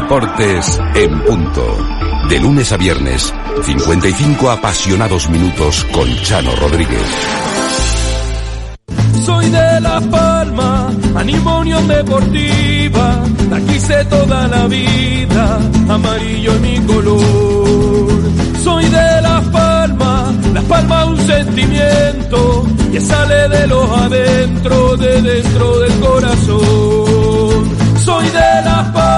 Deportes en punto. De lunes a viernes, 55 apasionados minutos con Chano Rodríguez. Soy de La Palma, animo Unión Deportiva. La quise toda la vida, amarillo es mi color. Soy de Las Palmas, Las Palmas un sentimiento que sale de los adentro, de dentro del corazón. Soy de Las Palmas, animo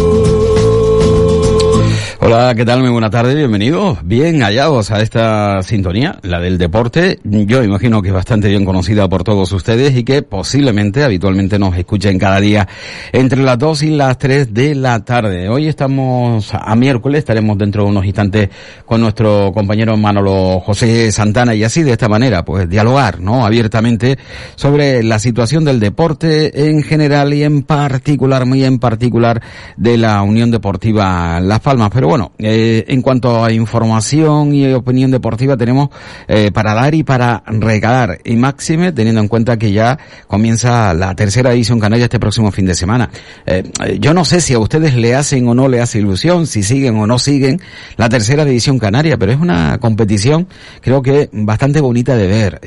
Hola, ¿qué tal? Muy buena tarde, bienvenidos. Bien hallados a esta sintonía, la del deporte. Yo imagino que es bastante bien conocida por todos ustedes y que posiblemente habitualmente nos escuchen cada día entre las 2 y las 3 de la tarde. Hoy estamos a miércoles, estaremos dentro de unos instantes con nuestro compañero Manolo José Santana y así de esta manera, pues dialogar, ¿no? Abiertamente sobre la situación del deporte en general y en particular, muy en particular de la Unión Deportiva Las Palmas. Pero bueno, eh, en cuanto a información y opinión deportiva tenemos eh, para dar y para regalar. Y máxime teniendo en cuenta que ya comienza la tercera edición canaria este próximo fin de semana. Eh, yo no sé si a ustedes le hacen o no le hace ilusión, si siguen o no siguen la tercera edición canaria, pero es una competición creo que bastante bonita de ver,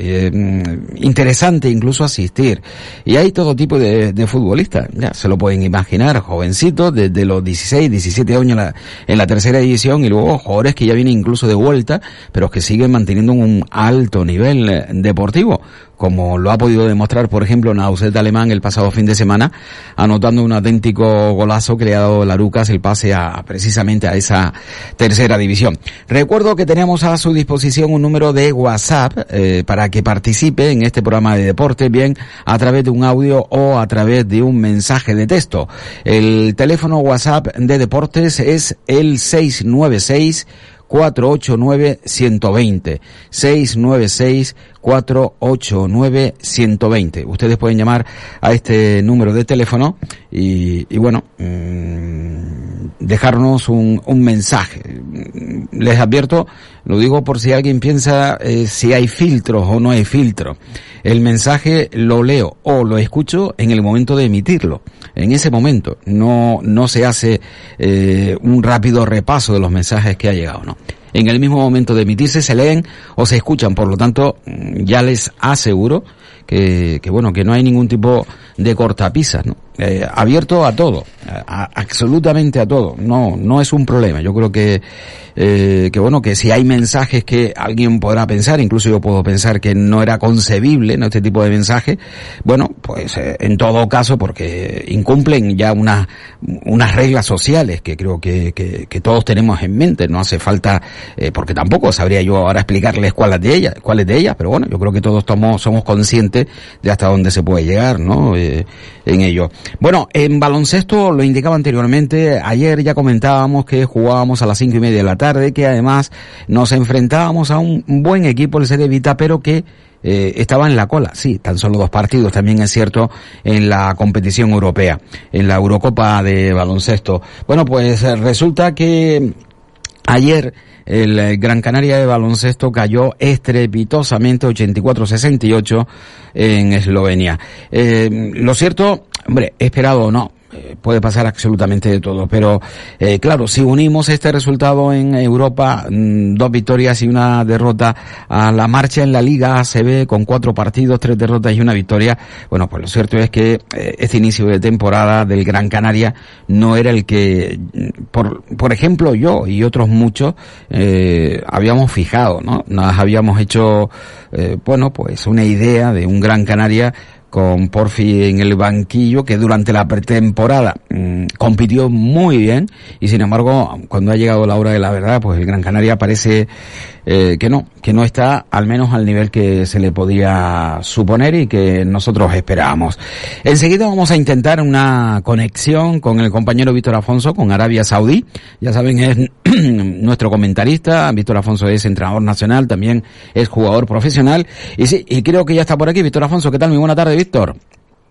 interesante incluso asistir. Y hay todo tipo de, de, futbolistas, ya se lo pueden imaginar, jovencitos desde los 16, 17 años en la, en la tercera edición y luego jugadores que ya vienen incluso de vuelta, pero que siguen manteniendo un alto nivel deportivo como lo ha podido demostrar, por ejemplo, Nauset Alemán el pasado fin de semana, anotando un auténtico golazo que le ha dado Larucas el pase a, precisamente a esa tercera división. Recuerdo que tenemos a su disposición un número de WhatsApp eh, para que participe en este programa de deporte, bien a través de un audio o a través de un mensaje de texto. El teléfono WhatsApp de deportes es el 696 489-120. 696-489-120. Ustedes pueden llamar a este número de teléfono y, y bueno, mmm, dejarnos un, un, mensaje. Les advierto, lo digo por si alguien piensa eh, si hay filtros o no hay filtros. El mensaje lo leo o lo escucho en el momento de emitirlo. En ese momento no, no se hace eh, un rápido repaso de los mensajes que ha llegado, ¿no? En el mismo momento de emitirse se leen o se escuchan, por lo tanto, ya les aseguro que, que bueno, que no hay ningún tipo de cortapisas, ¿no? Eh, abierto a todo, a- absolutamente a todo. No, no es un problema. Yo creo que, eh, que bueno, que si hay mensajes que alguien podrá pensar, incluso yo puedo pensar que no era concebible, ¿no? Este tipo de mensaje, bueno, pues eh, en todo caso, porque incumplen ya unas, unas reglas sociales que creo que, que, que todos tenemos en mente. No hace falta, eh, porque tampoco sabría yo ahora explicarles cuáles de ellas, cuáles de ellas, pero bueno, yo creo que todos somos, somos conscientes de hasta dónde se puede llegar, ¿no? Eh, en ello. Bueno, en baloncesto lo indicaba anteriormente, ayer ya comentábamos que jugábamos a las cinco y media de la tarde, que además nos enfrentábamos a un buen equipo, el CD Vita, pero que eh, estaba en la cola, sí, tan solo dos partidos, también es cierto, en la competición europea, en la Eurocopa de baloncesto. Bueno, pues eh, resulta que Ayer el eh, Gran Canaria de baloncesto cayó estrepitosamente 84-68 en Eslovenia. Lo cierto, hombre, esperado o no, eh, puede pasar absolutamente de todo, pero eh, claro, si unimos este resultado en Europa, mm, dos victorias y una derrota a la marcha en la Liga ACB con cuatro partidos, tres derrotas y una victoria, bueno, pues lo cierto es que eh, este inicio de temporada del Gran Canaria no era el que, mm, por, ejemplo, yo y otros muchos eh, habíamos fijado, ¿no? Nos habíamos hecho, eh, bueno, pues una idea de un Gran Canaria con Porfi en el banquillo, que durante la pretemporada mmm, compitió muy bien, y sin embargo, cuando ha llegado la hora de la verdad, pues el Gran Canaria parece eh, que no, que no está al menos al nivel que se le podía suponer y que nosotros esperábamos. Enseguida vamos a intentar una conexión con el compañero Víctor Afonso, con Arabia Saudí. Ya saben, es nuestro comentarista. Víctor Afonso es entrenador nacional, también es jugador profesional. Y sí, y creo que ya está por aquí. Víctor Afonso, ¿qué tal? Muy buena tarde, Víctor.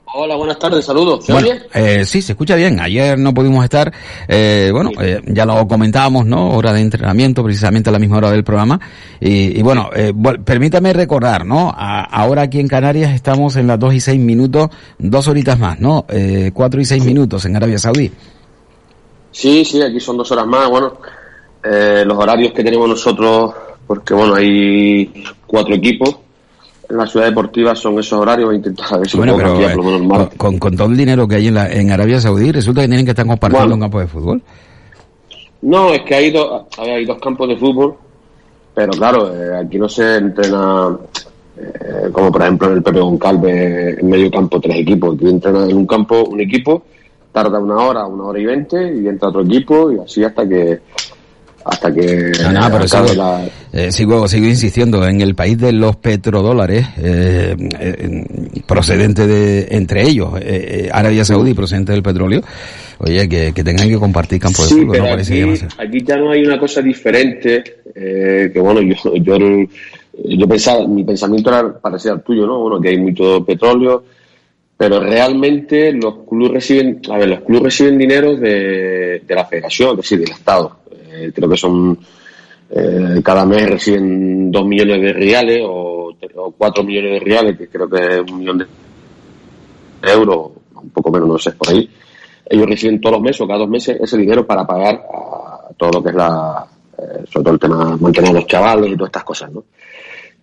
Hola, buenas tardes, saludos. ¿Se bueno, oye? eh, sí, se escucha bien. Ayer no pudimos estar, eh, bueno, eh, ya lo comentábamos, ¿no? Hora de entrenamiento, precisamente a la misma hora del programa. Y, y bueno, eh, bueno, permítame recordar, ¿no? A, ahora aquí en Canarias estamos en las 2 y 6 minutos, dos horitas más, ¿no? Eh, 4 y 6 minutos en Arabia Saudí. Sí, sí, aquí son dos horas más. Bueno, eh, los horarios que tenemos nosotros, porque bueno, hay cuatro equipos en la ciudad deportiva son esos horarios, voy a intentar a ver si bueno, pero cambiar por lo menos con, con, con, todo el dinero que hay en, la, en Arabia Saudí, resulta que tienen que estar compartiendo Bueno. un campo de fútbol. No, es que hay dos, hay dos campos de fútbol, pero claro, eh, aquí no se entrena eh, como por ejemplo en el Pepe Goncalves en medio campo tres equipos. Aquí entrena en un campo un equipo, tarda una hora, una hora y veinte y entra otro equipo y así hasta que hasta que No, no, pero sigo, la- eh, sigo, sigo insistiendo, en el país de los petrodólares, eh, eh, procedente de, entre ellos, eh, Arabia Saudí, procedente del petróleo, oye, que, que tengan que compartir campo de Sí, fútbol, pero no aquí, aquí ya no hay una cosa diferente, eh, que bueno, yo, yo, yo pensaba, mi pensamiento era parecido al tuyo, ¿no? Bueno, que hay mucho petróleo, pero realmente los clubes reciben, a ver, los clubes reciben dinero de, de la federación, es decir, del Estado. Eh, creo que son, eh, cada mes reciben dos millones de reales o, o cuatro millones de reales, que creo que es un millón de euros, un poco menos, no sé, por ahí ellos reciben todos los meses o cada dos meses ese dinero para pagar a todo lo que es la, eh, sobre todo el tema mantener a los chavales y todas estas cosas, ¿no?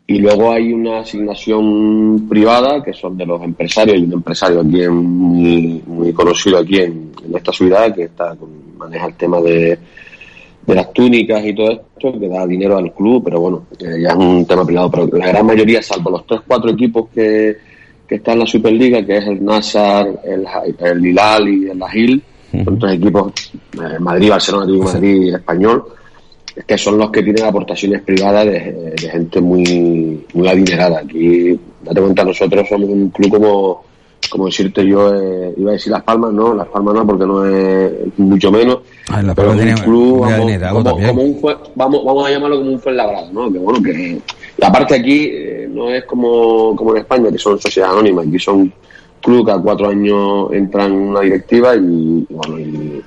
Y luego hay una asignación privada que son de los empresarios, hay un empresario aquí muy, muy conocido aquí en, en esta ciudad que está con, maneja el tema de, de las túnicas y todo esto, que da dinero al club, pero bueno, eh, ya es un tema privado, pero la gran mayoría, salvo los tres, cuatro equipos que, que están en la Superliga, que es el Nassar, el, el Hilal y el Agil, son tres equipos, eh, Madrid, Barcelona, Atlético Madrid y Español, que son los que tienen aportaciones privadas de, de gente muy, muy adinerada. Aquí, date cuenta, nosotros somos un club como, como decirte yo, eh, iba a decir Las Palmas, no, Las Palmas no, porque no es mucho menos, Ah, en La pero es un club, vamos, como, como un, vamos, vamos a llamarlo como un Fuenlabrada, ¿no? Que bueno, que y aparte aquí eh, no es como, como en España, que son sociedades anónimas, aquí son clubes que a cuatro años entran en una directiva y, bueno, y,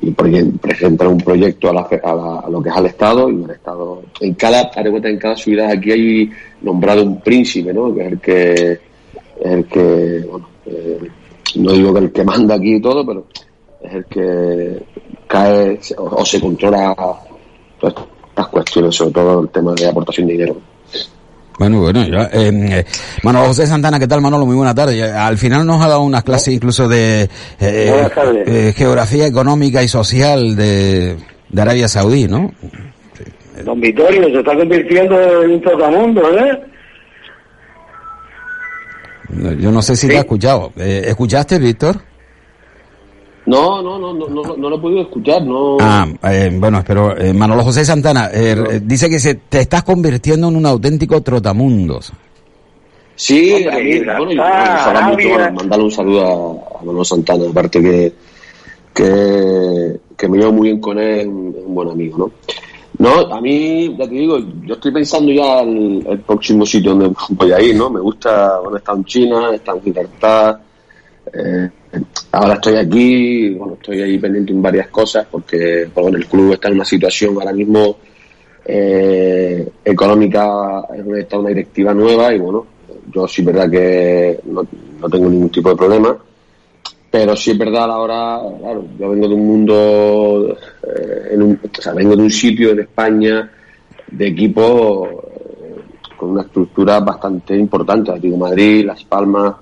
y pre- presentan un proyecto a, la, a, la- a lo que es al Estado y el Estado, en cada, en cada ciudad aquí hay nombrado un príncipe, ¿no? Que es el que, el que, bueno, eh, no digo que el que manda aquí y todo, pero es el que cae o, o se controla todas estas cuestiones, sobre todo el tema de aportación de dinero. Bueno, bueno, yo, eh, eh, Manolo José Santana, ¿qué tal Manolo? Muy buena tarde. Al final nos ha dado unas clases incluso de eh, eh, geografía económica y social de, de Arabia Saudí, ¿no? Don Vittorio se está convirtiendo en un trotamundo, ¿eh? Yo no sé si te has escuchado. Eh, ¿Escuchaste, Víctor? No, no, no, no, no, no lo he podido escuchar, no. Ah, eh, bueno, pero eh, Manolo José Santana eh, eh, dice que se, te estás convirtiendo en un auténtico trotamundos. Sí, Hombre, a mí, bueno, y ojalá mucho, Arabia. bueno, mandarle un saludo a, a Manolo Santana, aparte que, que, que me llevo muy bien con él, un, un buen amigo, ¿no? No, a mí, ya te digo, yo estoy pensando ya el, el próximo sitio donde voy a ir, ¿no? Me gusta, bueno, he estado en China, he estado en Gibraltar, eh, ahora estoy aquí, bueno, estoy ahí pendiente en varias cosas porque, bueno, el club está en una situación ahora mismo eh, económica, está una directiva nueva y bueno, yo sí verdad que no, no tengo ningún tipo de problema, pero sí es verdad a la hora, claro, yo vengo de un mundo, eh, en un, vengo de un sitio en España de equipo eh, con una estructura bastante importante, Atlético Madrid, Las Palmas,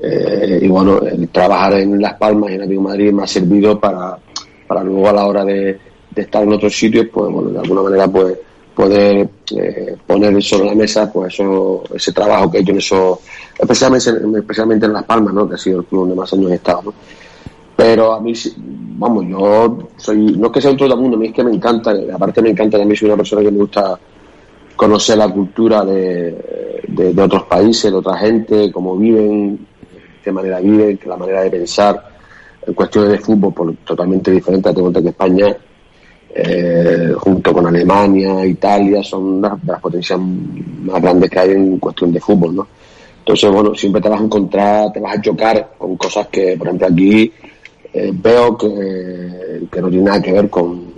eh, y bueno, el trabajar en Las Palmas y en Atlético Madrid me ha servido para, para luego a la hora de, de estar en otros sitios, pues bueno, de alguna manera pues poder eh, poner sobre la mesa pues eso, ese trabajo que he hecho en eso, especialmente, especialmente en Las Palmas, ¿no? que ha sido el club donde más años he estado. Pero a mí, vamos, yo soy, no es que sea un todo mundo, a mí es que me encanta, aparte me encanta, también soy una persona que me gusta conocer la cultura de, de, otros países, de otra gente, cómo viven, qué manera viven, la manera de pensar en cuestiones de fútbol pues, totalmente diferente. Tengo cuenta que España, eh, junto con Alemania, Italia, son las, potencias más grandes que hay en cuestión de fútbol, ¿no? Entonces, bueno, siempre te vas a encontrar, te vas a chocar con cosas que, por ejemplo, aquí eh, veo que, no tiene nada que ver con,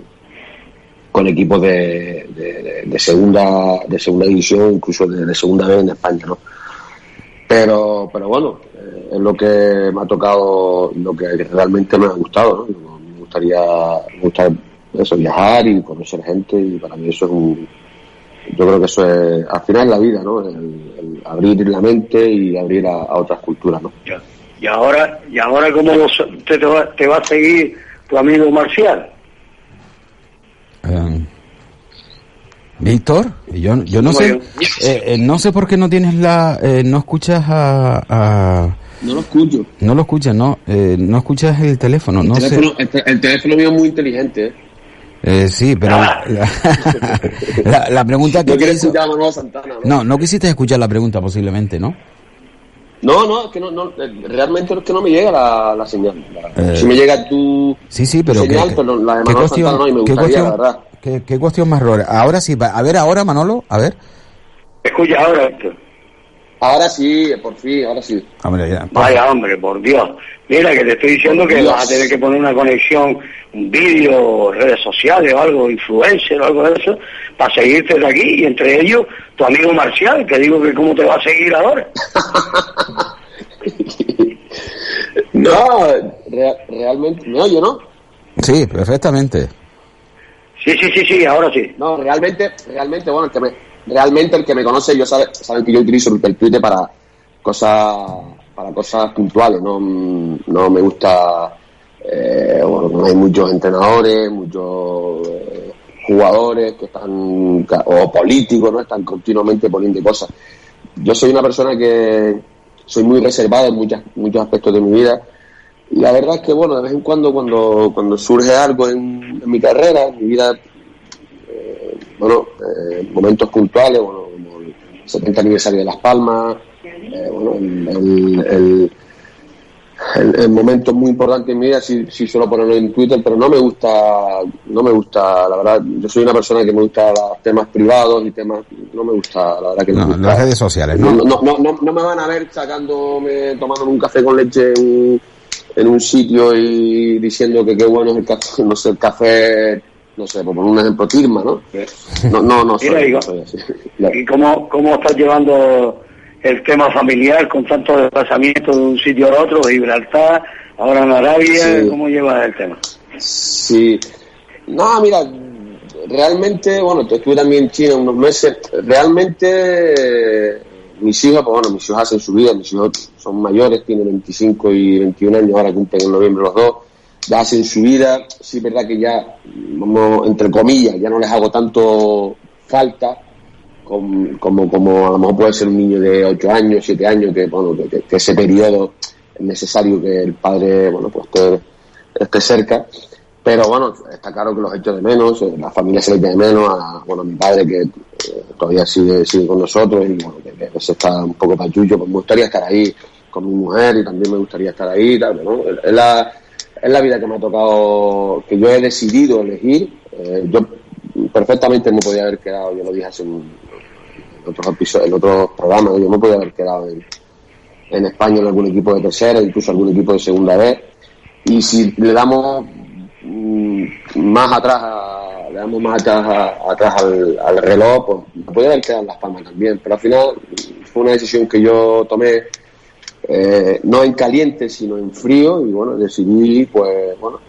con equipos de, de, segunda de segunda división, incluso de, segunda vez en España, ¿no? Pero, pero bueno, eh, es lo que me ha tocado, lo que realmente me ha gustado, ¿no? Me gustaría, me gusta eso, viajar y conocer gente y para mí eso es un, yo creo que eso es, al final la vida, ¿no? El, el abrir la mente y abrir a, a otras culturas, ¿no? Ya. Y ahora, y ahora cómo los- te, te va, te va a seguir tu amigo Marcial. Eh, Víctor, yo, yo no sé, eh, eh, no sé por qué no tienes la, eh, no escuchas a, a- No lo escucho. no lo escuchas, no, eh, no escuchas el teléfono, no el, sé. teléfono, el, te- el teléfono mío es muy inteligente, ¿eh? Eh, sí, pero Ah. la, la- la pregunta que No quiere te hizo- escuchar a Manuel Santana, ¿no? no, no quisiste escuchar la pregunta posiblemente, ¿no? No, no, es que no, no, eh, realmente es que no me llega la, la señal. La- Eh, si me llega tu Sí, sí, pero señal, ¿qué, pero la de qué Manuel Santana no, y me gustaría, cuestión, la verdad. qué- qué cuestión más rara? Ahora sí, a ver ahora Manolo, a ver. Escucha ahora esto. Ahora sí, por fin, ahora sí. Hombre, ya. Vaya hombre, por Dios. Mira que te estoy diciendo que Dios. vas a tener que poner una conexión, un vídeo, redes sociales o algo, influencer o algo de eso, para seguirte de aquí y entre ellos tu amigo Marcial, que digo que cómo te va a seguir ahora. No, rea- realmente, ¿me oye, no? Sí, perfectamente. Sí, sí, sí, sí, ahora sí. No, realmente, realmente, bueno, que me, realmente el que me conoce, yo sabe, saben que yo utilizo el Twitter para cosas, para cosas puntuales, no, Mm, no me gusta, eh, bueno, hay muchos entrenadores, muchos eh, jugadores que están, o políticos, ¿no? Están continuamente poniendo cosas. Yo soy una persona que soy muy reservado en muchas, muchos aspectos de mi vida. Y la verdad es que, bueno, de vez en cuando, cuando, cuando surge algo en, en mi carrera, en mi vida, bueno, eh, momentos puntuales, bueno, como el 70 aniversario de Las Palmas, eh, bueno, el, el, el, el- el momento muy importante en mi vida sí, sí suelo ponerlo en Twitter, pero no me gusta, no me gusta, la verdad, yo soy una persona que me gusta los temas privados y temas, no me gusta, la verdad que no, me gusta. las redes sociales, No, ¿no? no, no, no, no me van a ver sacándome, tomándome un café con leche en, en un sitio y diciendo que qué bueno es el café, no sé, el café, no sé, por poner un ejemplo, Tirma, ¿no? No, no, no soy, Mira, digo, no soy así. ¿Y cómo, cómo estás llevando el tema familiar con tanto desplazamiento de un sitio a otro, de Gibraltar, ahora en Arabia? Sí. ¿Cómo llevas el tema? Sí. No, mira, realmente, bueno, estuve también en China unos meses. Realmente, eh, mis hijos, pues bueno, mis hijos hacen su vida, mis hijos son mayores, tienen 25 y 21 años, ahora cumplen en noviembre los dos, ya hacen su vida. Sí, es verdad que ya, entre comillas, ya no les hago tanto falta como, como, como a lo mejor puede ser un niño de 8 años, 7 años, que, bueno, que, ese periodo es necesario que el padre, bueno, pues esté, cerca pero bueno, está claro que los echo de menos, eh, la familia se le echa de menos, a, bueno, mi padre que eh, todavía sigue, sigue con nosotros y bueno, que, a veces está un poco pachullo, pues me gustaría estar ahí con mi mujer y también me gustaría estar ahí, tal, ¿no? Es la, es la vida que me ha tocado, que yo he decidido elegir, eh, yo perfectamente me podía haber quedado, yo lo dije hace en otros episodios, en otros programas, yo me podía haber quedado en, España en algún equipo de tercera, incluso algún equipo de segunda vez, y si le damos Mm, más atrás, le damos más atrás, atrás al, reloj, pues me podía haber quedado en Las Palmas también, pero al final fue una decisión que yo tomé eh, no en caliente, sino en frío, y bueno, decidí, pues, bueno,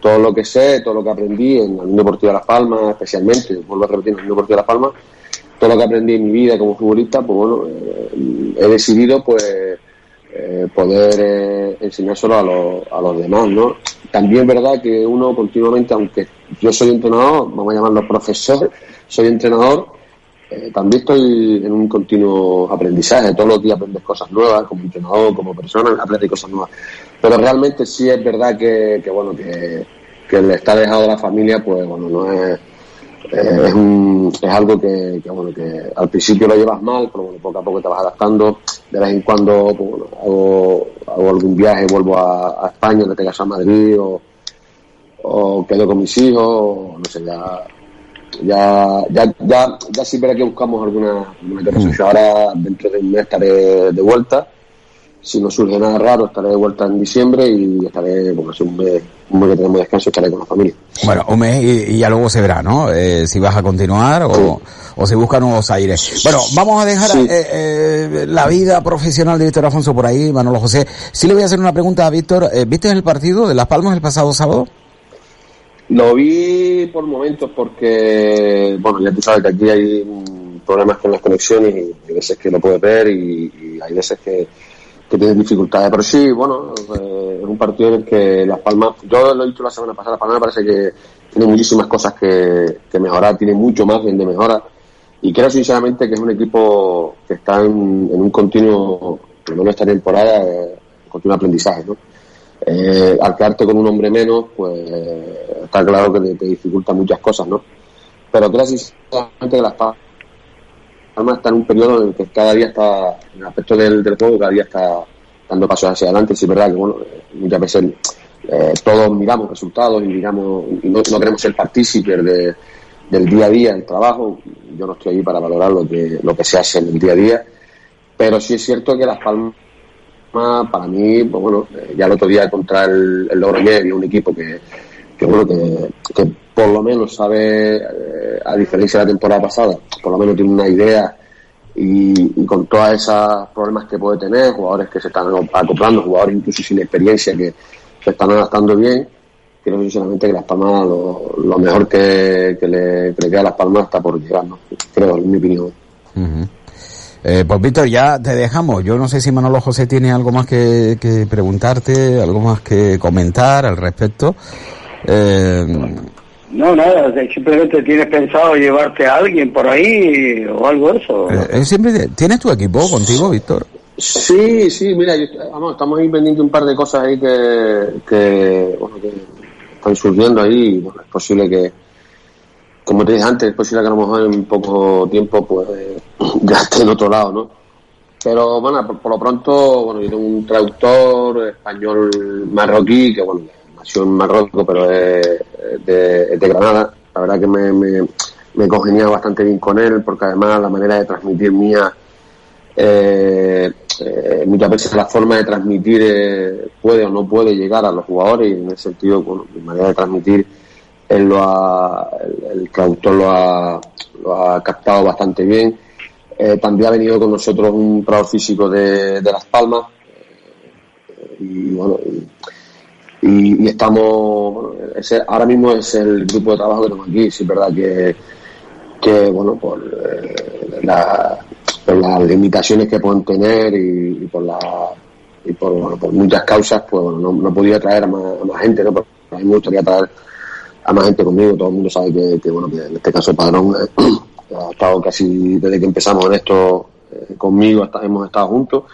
todo lo que sé, todo lo que aprendí en la Unión Deportiva de Las Palmas, especialmente, vuelvo a repetir, en la Unión Deportiva de Las Palmas, todo lo que aprendí en mi vida como futbolista, pues bueno, eh, he decidido, pues, eh, poder eh, enseñárselo a, los, a los demás, ¿no? También es verdad que uno continuamente, aunque yo soy entrenador, vamos a llamarlo profesor, soy entrenador, eh, también estoy en un continuo aprendizaje, todos los días aprendes cosas nuevas, como entrenador, como persona, aprendes cosas nuevas. Pero realmente sí es verdad que, que bueno, que, que el estar dejado de la familia, pues bueno, no es eh, es, un, es algo que, bueno, que al principio lo llevas mal, pero bueno, poco a poco te vas adaptando. De vez en cuando pues, hago, algún viaje, vuelvo a, a España, te caso a Madrid, o, o quedo con mis hijos, o no sé, ya, ya, ya, ya, ya sí verá que buscamos alguna, alguna cosa. Mm. Ahora dentro de un mes estaré de vuelta si no surge nada raro, estaré de vuelta en diciembre y estaré, porque es un mes, un mes que tenemos descanso, estaré con la familia. Bueno, un mes y, ya luego se verá, ¿no? Eh, si vas a continuar o, o si busca nuevos aires. Bueno, vamos a dejar eh, eh, la vida profesional de Víctor Afonso por ahí, Manolo José. Sí le voy a hacer una pregunta a Víctor. Eh, ¿Viste el partido de Las Palmas el pasado sábado? Lo vi por momentos porque, bueno, ya tú sabes que aquí hay problemas con las conexiones y hay veces que lo puedes ver y, hay veces que que tiene dificultades. Pero sí, bueno, eh, es un partido en el que Las Palmas, yo lo he dicho la semana pasada, Las Palmas parece que tiene muchísimas cosas que, que mejorar, tiene mucho más bien de mejora. Y creo sinceramente que es un equipo que está en, un continuo, por lo menos esta temporada, eh, continuo aprendizaje, ¿no? Eh, al quedarte con un hombre menos, pues está claro que te, te dificulta muchas cosas, ¿no? Pero creo sinceramente que Las Palmas está en un periodo en el que cada día está, en el aspecto del, del juego, cada día está dando pasos hacia adelante. Sí, es verdad que bueno, muchas veces eh, todos miramos resultados y miramos y no, queremos ser partícipes de, del día a día, del trabajo. Yo no estoy ahí para valorar lo que, lo que se hace en el día a día, pero sí es cierto que Las Palmas, para mí, pues bueno, eh, ya el otro día contra el, el Logroñés, un equipo que, que bueno, que, que por lo menos sabe, eh, a diferencia de la temporada pasada, por lo menos tiene una idea y, con todos esos problemas que puede tener, jugadores que se están acoplando, jugadores incluso sin experiencia que se están adaptando bien, creo sinceramente que Las Palmas lo, mejor que, le, queda a Las Palmas está por llegar, ¿no? creo, en mi opinión. Eh, pues Víctor, ya te dejamos. Yo no sé si Manolo José tiene algo más que, que preguntarte, algo más que comentar al respecto. Eh, no, nada, simplemente tienes pensado llevarte a alguien por ahí o algo de eso. Eh, siempre, ¿Tienes tu equipo contigo, Víctor? Sí, sí, mira, vamos, estamos ahí pendientes un par de cosas ahí que, que, bueno, que están surgiendo ahí. Bueno, es posible que, como te dije antes, es posible que a lo mejor en poco tiempo pues ya esté en otro lado, ¿no? Pero bueno, por, lo pronto, bueno, yo tengo un traductor español marroquí que, bueno, nació en Marruecos, pero es de, Granada. La verdad que me, me, me bastante bien con él, porque además la manera de transmitir mía, eh, eh, muchas veces la forma de transmitir eh, puede o no puede llegar a los jugadores y en ese sentido, bueno, mi manera de transmitir, él lo ha, el, traductor lo ha, lo ha captado bastante bien. también ha venido con nosotros un trabajo físico de, de Las Palmas. y bueno, y, estamos, bueno, ese, ahora mismo es el grupo de trabajo que tenemos aquí, sí es verdad que, que bueno, por, eh, las limitaciones que pueden tener y, por la y por, bueno, por muchas causas, pues bueno, no, no podía traer a más, a más gente, ¿no? Pero a mí me gustaría traer a más gente conmigo, todo el mundo sabe que, bueno, que en este caso Padrón eh, ha estado casi desde que empezamos en esto eh, conmigo, hemos estado juntos.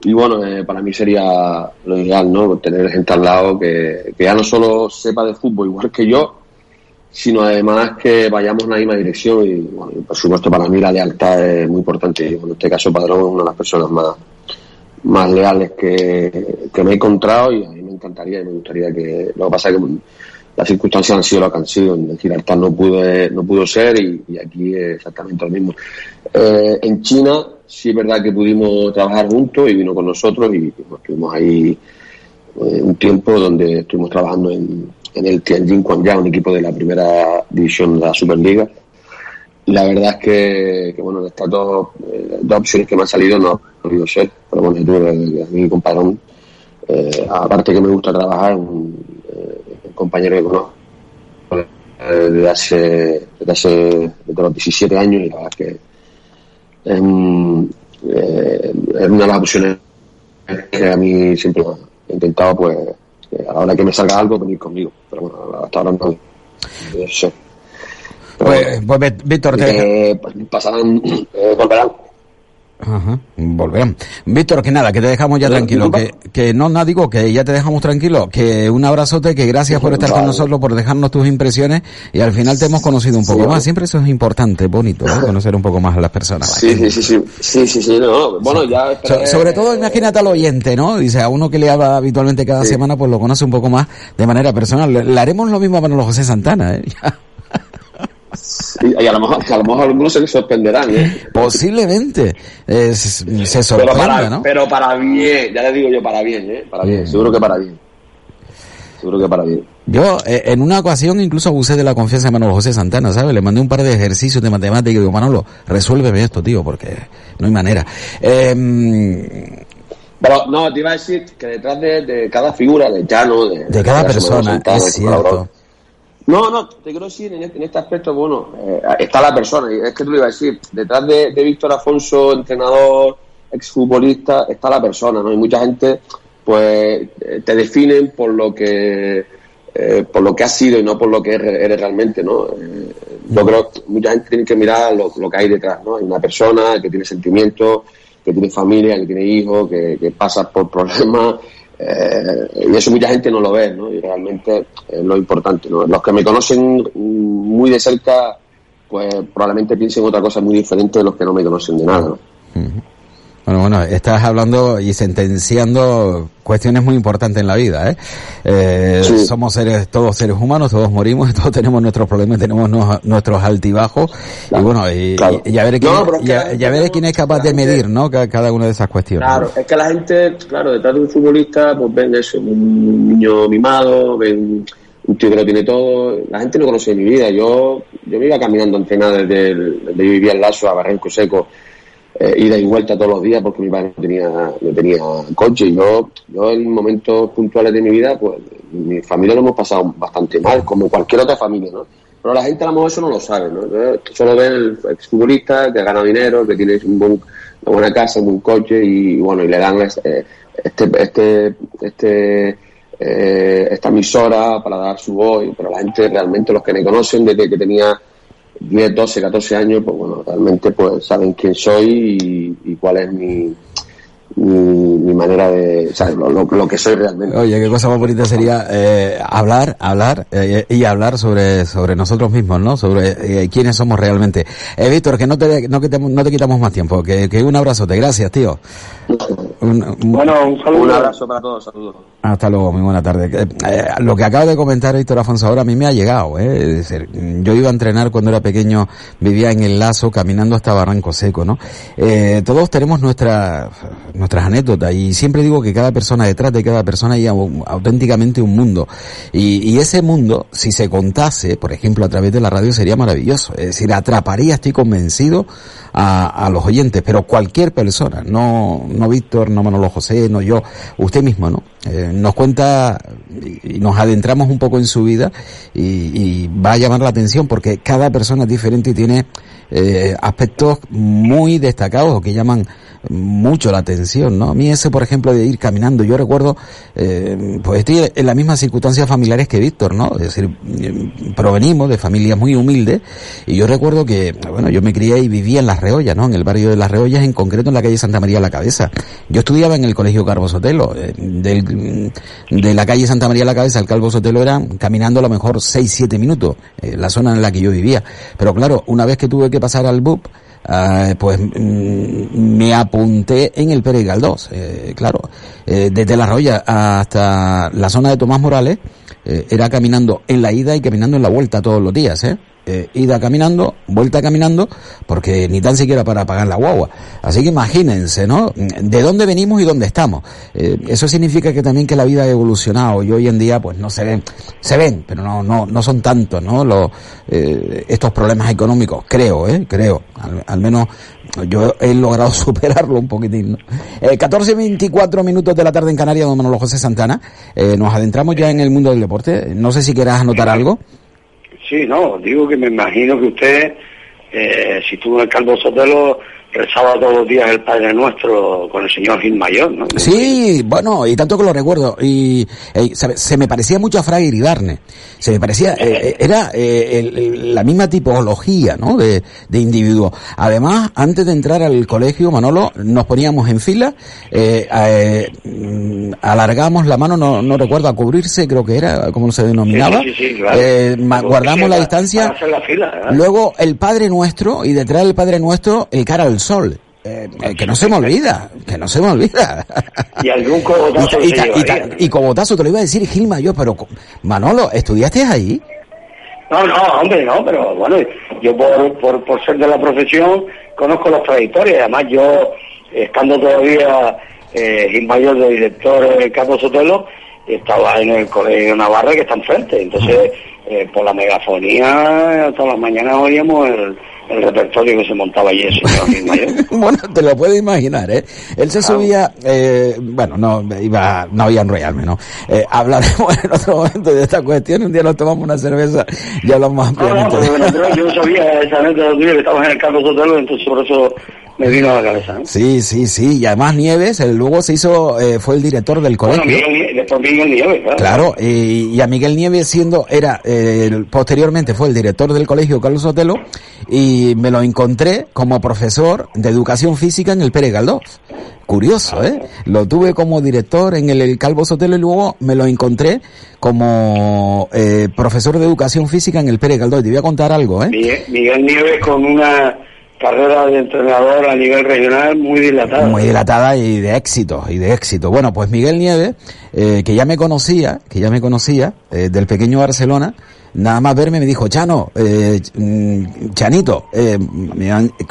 Y bueno, eh, para mí sería lo ideal, ¿no? Tener gente al lado que, que ya no solo sepa de fútbol igual que yo, sino además que vayamos en la misma dirección. Y, bueno, por supuesto para mí la lealtad es muy importante. Y bueno, en este caso Padrón es una de las personas más, más leales que, que me he encontrado y a mí me encantaría y me gustaría que lo que pasa que las circunstancias han sido lo que han sido. En Gibraltar no pudo no pudo ser y, aquí exactamente lo mismo. Eh, en China sí es verdad que pudimos trabajar juntos y vino con nosotros y estuvimos ahí eh, un tiempo donde estuvimos trabajando en, en el Tianjin Quanjiao, un equipo de la primera división de la Superliga. La verdad es que, que, bueno, estas dos, eh, dos opciones que me han salido no ha podido ser, pero bueno, yo tuve mi compadrón, eh, aparte que me gusta trabajar, un compañero que conozco desde hace, desde hace desde los 17 años y la verdad es que es, un- eh, es una de las opciones que a mí siempre he intentado, pues, a la hora que me salga algo, venir conmigo. Pero bueno, hasta ahora no. no sé. Pero Pues, pues Víctor, te... eh, pues pasarán, eh, volverán. Ajá, volverán. Víctor, que nada, que te dejamos ya Pero, tranquilo, que, que no, nada, digo, que ya te dejamos tranquilo, que un abrazote, que gracias por estar con nosotros, por dejarnos tus impresiones y al final te hemos conocido un poco Sí. más. Siempre eso es importante, bonito, ¿no? conocer un poco más a las personas. Sí, sí, sí, sí, sí, sí, sí, no, bueno, ya So- sobre todo, imagínate al oyente, ¿no? Dice, a uno que le habla habitualmente cada semana, pues lo conoce un poco más de manera personal. Le, le haremos lo mismo a Manolo José Santana, ¿eh? y, y a lo mejor, a lo mejor algunos se sorprenderán, ¿eh? Posiblemente eh, se, se Pero para, ¿no? pero para bien, ya le digo yo para bien, ¿eh? Para bien, Bien. seguro que para bien. Seguro que para bien. Yo, eh, en una ocasión, incluso abusé de la confianza de Manolo José Santana, ¿sabes? Le mandé un par de ejercicios de matemática y digo, Manolo, resuélveme esto, tío, porque no hay manera. Eh, Pero no, te iba a decir que detrás de, de cada figura, de Llano, de, de cada de persona, Santana, es cierto. No, no, te quiero decir, en este, en este aspecto, bueno, eh, está la persona, es que te lo iba a decir, detrás de, Víctor Afonso, entrenador, exfutbolista, está la persona, ¿no? Y mucha gente, pues, eh, te definen por lo que eh, por lo que has sido y no por lo que eres realmente, ¿no? Eh, yo creo que mucha gente tiene que mirar lo, lo que hay detrás, ¿no? Hay una persona que tiene sentimientos, que tiene familia, que tiene hijos, que, que pasa por problemas, eh, y eso mucha gente no lo ve, ¿no? Y realmente es lo importante, ¿no? Los que me conocen muy de cerca, pues probablemente piensen otra cosa muy diferente de los que no me conocen de nada. Bueno, bueno, estás hablando y sentenciando cuestiones muy importantes en la vida, ¿eh? Eh, Sí. Somos seres, todos seres humanos, todos morimos, todos tenemos nuestros problemas, tenemos nuestros altibajos, y bueno, y, claro. y- y a ver quién, No, es que y a- la gente y a ver no- quién es capaz de medir, ¿no? Ca- Cada una de esas cuestiones. Claro, es que la gente, claro, detrás de un futbolista, pues ven eso, un niño mimado, ven un tío que lo tiene todo. La gente no conoce mi vida. Yo, yo me iba caminando a entrenar desde, el, desde yo vivía en Lazo a Barranco Seco, eh, ida y vuelta todos los días porque mi padre no tenía, no tenía coche. Y yo, yo en momentos puntuales de mi vida, pues mi familia lo hemos pasado bastante mal, como cualquier otra familia, ¿no? Pero la gente a lo mejor eso no lo sabe, ¿no? Solo ven el exfutbolista que ha ganado dinero, que tiene un buen, una buena casa, un buen coche y bueno, y le dan eh, este, este, este, eh, esta emisora para dar su voz, pero la gente realmente, los que me conocen desde que tenía 10, 12, 14 años, pues bueno, realmente pues saben quién soy y, cuál es mi, mi, manera de, ¿sabes? Lo, lo, lo que soy realmente. Oye, qué cosa más bonita sería eh, hablar, hablar eh, y hablar sobre sobre nosotros mismos, ¿no? Sobre eh, quiénes somos realmente. Eh, Víctor, que no te, no, que te- no te quitamos más tiempo, que, que un abrazote, gracias, tío. Un- un- Bueno, un saludo. Un abrazo para todos, saludos. hasta luego, muy buena tarde. Eh, eh, lo que acaba de comentar Víctor Afonso ahora a mí me ha llegado. ¿eh? Es decir, yo iba a entrenar cuando era pequeño, vivía en el Lazo, caminando hasta Barranco Seco, ¿no? Eh, todos tenemos nuestra, nuestras anécdotas y siempre digo que cada persona, detrás de cada persona hay au- auténticamente un mundo. Y, y ese mundo, si se contase, por ejemplo, a través de la radio, sería maravilloso. Es decir, atraparía, estoy convencido, a, a los oyentes, pero cualquier persona, no, no Víctor, no Manolo José, no yo, usted mismo, ¿no? Eh, nos cuenta y nos adentramos un poco en su vida y, y va a llamar la atención porque cada persona es diferente y tiene eh, aspectos muy destacados o que llaman mucho la atención, ¿no? A mí ese, por ejemplo, de ir caminando, yo recuerdo, eh, pues estoy en las mismas circunstancias familiares que Víctor, ¿no? Es decir, eh, provenimos de familias muy humildes y yo recuerdo que, bueno, yo me crié y vivía en Las Reollas, ¿no? En el barrio de Las Reollas, en concreto en la calle Santa María la Cabeza. Yo estudiaba en el colegio Carbo Sotelo, eh, del, de la calle Santa María la Cabeza al Calvo Sotelo era caminando a lo mejor 6-7 minutos, eh, la zona en la que yo vivía. Pero claro, una vez que tuve que pasar al BUP, Uh, pues mm, me apunté en el Pérez Galdós, eh, claro, eh, desde La Roya hasta la zona de Tomás Morales, era caminando en la ida y caminando en la vuelta todos los días, ¿eh? Eh, ida caminando, vuelta caminando, porque ni tan siquiera para pagar la guagua. Así que imagínense, ¿no? De dónde venimos y dónde estamos. Eh, eso significa que también que la vida ha evolucionado y hoy en día pues no se ven, se ven, pero no, no, no son tantos, ¿no? Los, eh, estos problemas económicos, creo, ¿eh? Creo. Al, al menos yo he logrado superarlo un poquitín. ¿no? Eh, 14 24 minutos de la tarde en Canarias, don Manolo José Santana. Eh, nos adentramos ya en el mundo del deporte. No sé si quieras anotar algo. Sí, no, digo que me imagino que usted, eh, si estuvo en el Calvo Sotelo, rezaba todos los días el Padre Nuestro con el señor Gil Mayor, ¿no? Sí, bueno, y tanto que lo recuerdo. Y eh, se me parecía mucho a Fraga Iridarne. Se me parecía, eh, era eh, el- el- la misma tipología, ¿no? De, de individuo. Además, antes de entrar al colegio, Manolo, nos poníamos en fila, eh, eh, alargamos la mano, no, no recuerdo, a cubrirse, creo que era, como se denominaba. Sí, sí, sí, claro. Eh, guardamos la distancia. Luego el Padre Nuestro y detrás del Padre Nuestro el cara al sol. Eh, eh, que no se me olvida, que no se me olvida. Y algún cogotazo y, y, y cogotazo, te lo iba a decir Gil Mayor, pero Manolo, ¿estudiaste ahí? No, no, hombre, no, pero bueno, yo por, por, por ser de la profesión conozco las trayectorias. Además, yo, estando todavía eh, Mayor de director en Campo Sotelo, estaba en el Colegio Navarra que está enfrente. Entonces, eh, por la megafonía, todas las mañanas oíamos el, el repertorio que se montaba allí bueno, te lo puedes imaginar, ¿eh? Él se subía, eh, bueno, no, iba, no voy a enrollarme, ¿no? Eh, hablaremos en otro momento de esta cuestión, un día nos tomamos una cerveza y hablamos No, no, ampliamente. pero bueno, pero yo no sabía esa anécdota tuya que estabas en el Campo Sotelo, entonces por eso me vino a la cabeza. ¿no? Sí, sí, sí, y además Nieves, él luego se hizo, eh, fue el director del Bueno, colegio. Miguel, después Miguel Nieves, claro. Claro, y, y a Miguel Nieves siendo, era, eh, posteriormente fue el director del colegio Carlos Sotelo y me lo encontré como profesor de educación física en el Pérez Galdós. Curioso, ¿eh? Lo tuve como director en el, el Calvo Sotelo y luego me lo encontré como eh, profesor de educación física en el Pérez Galdós. Te voy a contar algo, ¿eh? Miguel, Miguel Nieves con una carrera de entrenador a nivel regional muy dilatada. muy dilatada y de éxito, y de éxito. Bueno, pues Miguel Nieves, eh, que ya me conocía, que ya me conocía, eh, del pequeño Barcelona, nada más verme me dijo, Chano, eh, mm, Chanito, eh,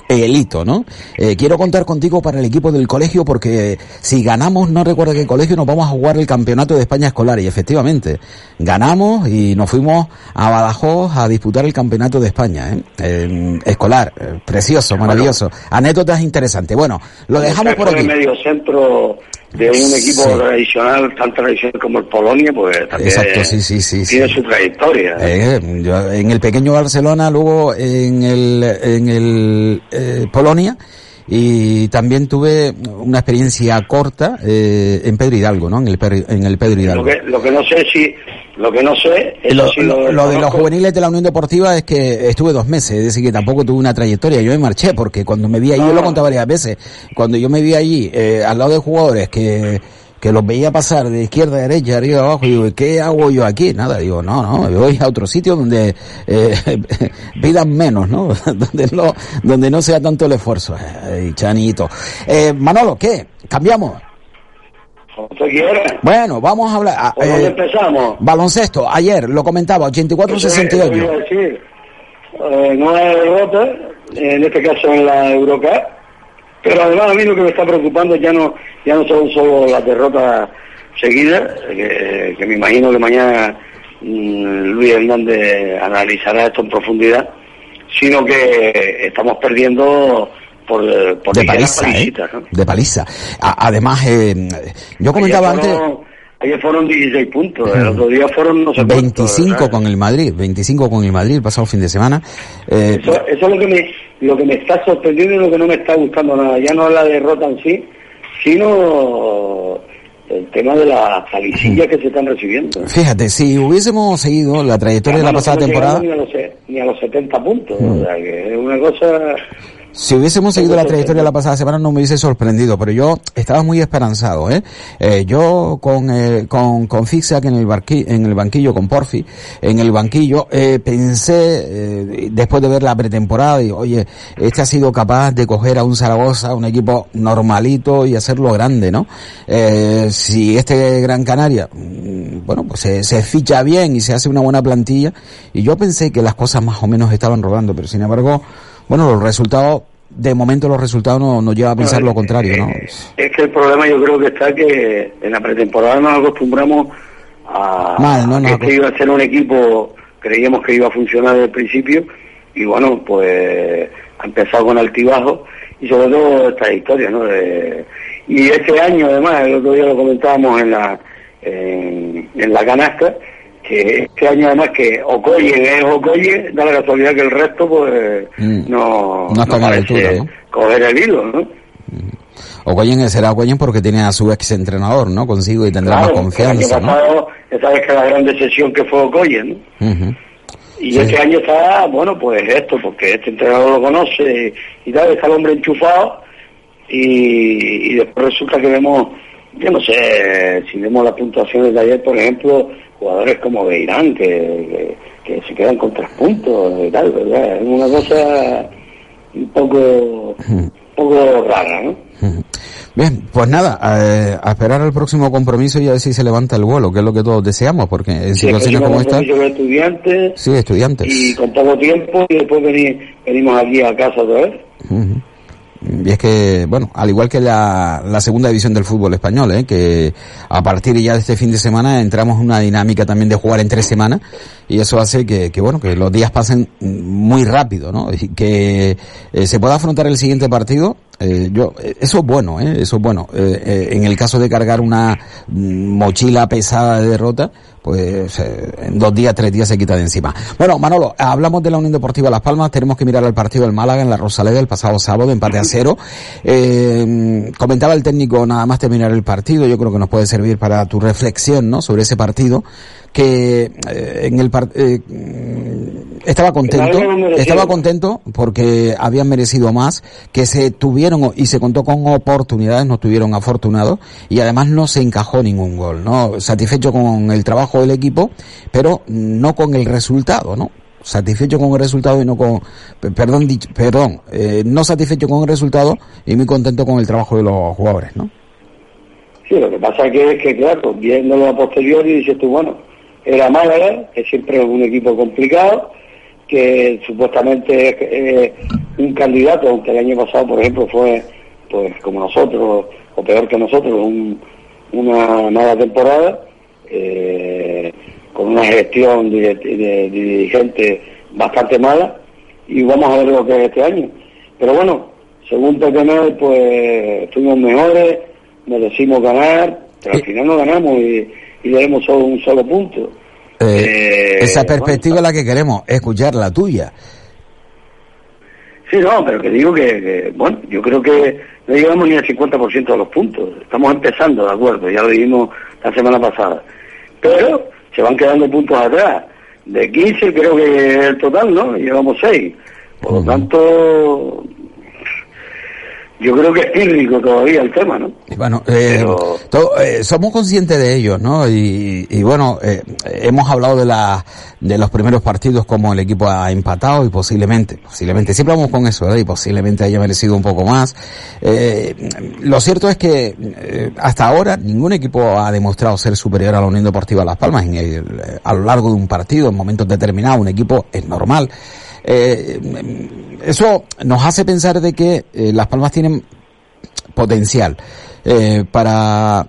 Elito, ¿no? Eh, quiero contar contigo para el equipo del colegio porque si ganamos, no recuerdo qué colegio, nos vamos a jugar el campeonato de España escolar. Y efectivamente, ganamos y nos fuimos a Badajoz a disputar el campeonato de España, ¿eh? Eh, escolar, eh, precioso, maravilloso. Anécdotas interesantes. Bueno, lo dejamos por aquí. medio centro de un equipo Sí. tradicional, tan tradicional como el Polonia, pues también Exacto, sí, sí, sí, tiene su trayectoria. Eh, yo en el pequeño Barcelona, luego en el, en el eh, Polonia y también tuve una experiencia corta eh, en Pedro Hidalgo, ¿no? En el, Per- en el Pedro lo, Hidalgo. que, lo que no sé si, lo que no sé, Lo, si lo- lo de los juveniles de la Unión Deportiva es que estuve dos meses, es decir, que tampoco tuve una trayectoria. Yo me marché porque cuando me vi allí, No, yo lo no. contaba varias veces, cuando yo me vi allí eh, al lado de jugadores que, que los veía pasar de izquierda a derecha, arriba a abajo, y digo, ¿qué hago yo aquí? Nada, digo, no, no, voy a otro sitio donde eh, pidan menos, ¿no? donde no donde no sea tanto el esfuerzo. Ay, chanito. Eh, Manolo, ¿qué? ¿Cambiamos? Bueno, vamos a hablar. ah, ¿Por dónde eh, empezamos? baloncesto, ayer lo comentaba, Eso es- eso 84-68. iba a decir. Eh, nueva derrota, en este caso en la Eurocup, pero además a mí lo que me está preocupando ya no ya no son solo las derrotas seguidas, que, que me imagino que mañana mm, Luis Hernández analizará esto en profundidad, sino que estamos perdiendo por, por de paliza, ¿eh? De paliza. A- además, eh, yo comentaba antes... ayer fueron 16 puntos, el otro día fueron no sé cuántos, 25 ¿verdad? con el Madrid, 25 con el Madrid el pasado fin de semana. Eh, Eso, eso es lo que me lo que me está sorprendiendo y lo que no me está gustando nada. Ya no es la derrota en sí, sino el tema de las palicillas que se están recibiendo. fíjate, si hubiésemos seguido la trayectoria de la pasada no temporada, Ni a, los, ni a los 70 puntos. Mm. O sea, que es una cosa... si hubiésemos seguido la trayectoria de la pasada semana no me hubiese sorprendido, pero yo estaba muy esperanzado, ¿eh? Eh, yo con, eh, con, con Fixac en el, barqui- en el banquillo, con Porfi, en el banquillo, eh, pensé, eh, después de ver la pretemporada, y oye, este ha sido capaz de coger a un Zaragoza, un equipo normalito y hacerlo grande, ¿no? Eh, si este Gran Canaria, mm, bueno, pues se, se ficha bien y se hace una buena plantilla, y yo pensé que las cosas más o menos estaban rodando, pero sin embargo, bueno, los resultados, de momento los resultados no- nos llevan a pensar lo contrario, ¿no? Es que el problema yo creo que está que en la pretemporada nos acostumbramos a, Mal, no, a no, que este iba a ser un equipo, creíamos que iba a funcionar desde el principio y bueno, pues ha empezado con altibajo y sobre todo esta historia, ¿no? De- y este año además, el otro día lo comentábamos en la en, en la canasta, que este año además que Okoye es Okoye, da la casualidad que el resto pues Mm. no, No parece altura, ¿no? coger el hilo, ¿no? Ogoyen será Ogoyen porque tiene a su ex entrenador, ¿no? Consigo y tendrá Claro, más confianza, año ¿no? pasado, ya sabes que la gran decepción que fue Okoye, ¿no? Y Sí. este año está, bueno, pues esto, porque este entrenador lo conoce y tal, está el hombre enchufado y, y después resulta que vemos, yo no sé, si vemos las puntuaciones de ayer, por ejemplo, jugadores como Beirán, que, que, que se quedan con tres puntos y tal, ¿verdad? Es una cosa un poco, un poco rara, ¿no? Ujú. Bien, pues nada, eh, a esperar al próximo compromiso y a ver si se levanta el vuelo, que es lo que todos deseamos, porque en Sí, situaciones como esta, estudiantes sí, estudiantes. y con poco tiempo y después veni- venimos aquí a casa otra vez. Ujú. Y es que, bueno, al igual que la, la segunda división del fútbol español, ¿eh? que a partir ya de este fin de semana entramos en una dinámica también de jugar en tres semanas y eso hace que, que bueno, que los días pasen muy rápido, ¿no? Y que eh, se pueda afrontar el siguiente partido, eh, yo, eh, eso es bueno, ¿eh? Eso es bueno. Eh, eh, en el caso de cargar una mochila pesada de derrota, pues en dos días, tres días se quita de encima. Bueno, Manolo, hablamos de la Unión Deportiva Las Palmas, tenemos que mirar al partido del Málaga en la Rosaleda el pasado sábado, empate a cero. Comentaba el técnico nada más terminar el partido, yo creo que nos puede servir para tu reflexión, ¿no? Sobre ese partido, que eh, en el eh, estaba contento, estaba contento porque habían merecido más, que se tuvieron y se contó con oportunidades, no tuvieron afortunados y además no se encajó ningún gol, ¿no? Satisfecho con el trabajo del equipo, pero no con el resultado, ¿no? Satisfecho con el resultado y no con, pe- perdón, perdón, eh, no satisfecho con el resultado y muy contento con el trabajo de los jugadores, ¿no? Sí, lo que pasa que es que, claro, viéndolo a posteriori, dices tú, bueno, era Málaga, que siempre es un equipo complicado, que supuestamente es eh, un candidato, aunque el año pasado, por ejemplo, fue, pues como nosotros, o peor que nosotros, un- una mala temporada, eh, con una gestión de, de- de dirigente bastante mala, y vamos a ver lo que es este año. Pero bueno, según Mel, pues fuimos mejores, merecimos ganar, pero al final no ganamos y, y solo un solo punto. Eh, Eh, esa perspectiva es la que queremos, escuchar la tuya. Sí, no, pero que digo que, que, bueno, yo creo que no llegamos ni al 50% de los puntos. Estamos empezando, de acuerdo, ya lo dijimos la semana pasada. Pero se van quedando puntos atrás. De 15 creo que es el total, ¿no? Llevamos 6. Por lo tanto, yo creo que es pírrico todavía el tema, ¿no? Bueno, eh, Pero- eh, somos conscientes de ello, ¿no? Y, y bueno, eh, hemos hablado de la, de los primeros partidos como el equipo ha empatado y posiblemente, posiblemente, siempre vamos con eso, ¿verdad? Y posiblemente haya merecido un poco más. Eh, lo cierto es que eh, hasta ahora ningún equipo ha demostrado ser superior a la Unión Deportiva Las Palmas en el, eh, a lo largo de un partido, en momentos determinados, un equipo es normal. Eh, eso nos hace pensar de que eh, Las Palmas tienen potencial eh, para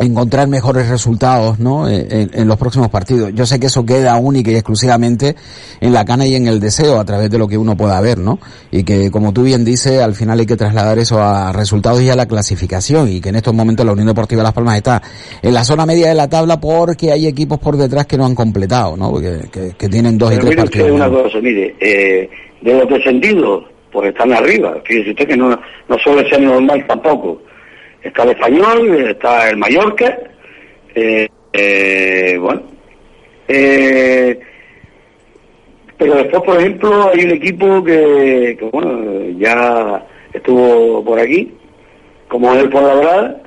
encontrar mejores resultados ¿no? En, en, los próximos partidos. Yo sé que eso queda única y exclusivamente en la cana y en el deseo a través de lo que uno pueda ver, ¿no? Y que, como tú bien dices, al final hay que trasladar eso a resultados y a la clasificación y que en estos momentos la Unión Deportiva Las Palmas está en la zona media de la tabla porque hay equipos por detrás que no han completado, ¿no? Que, que, tienen dos y tres partidos. Una cosa, mire, eh, de los descendidos, pues están arriba. Fíjese usted que no, no suele ser normal tampoco está el español, está el Mallorca, eh, eh, bueno, eh, pero después, por ejemplo, hay un equipo que, bueno, ya estuvo por aquí, como es el Fuenlabrada,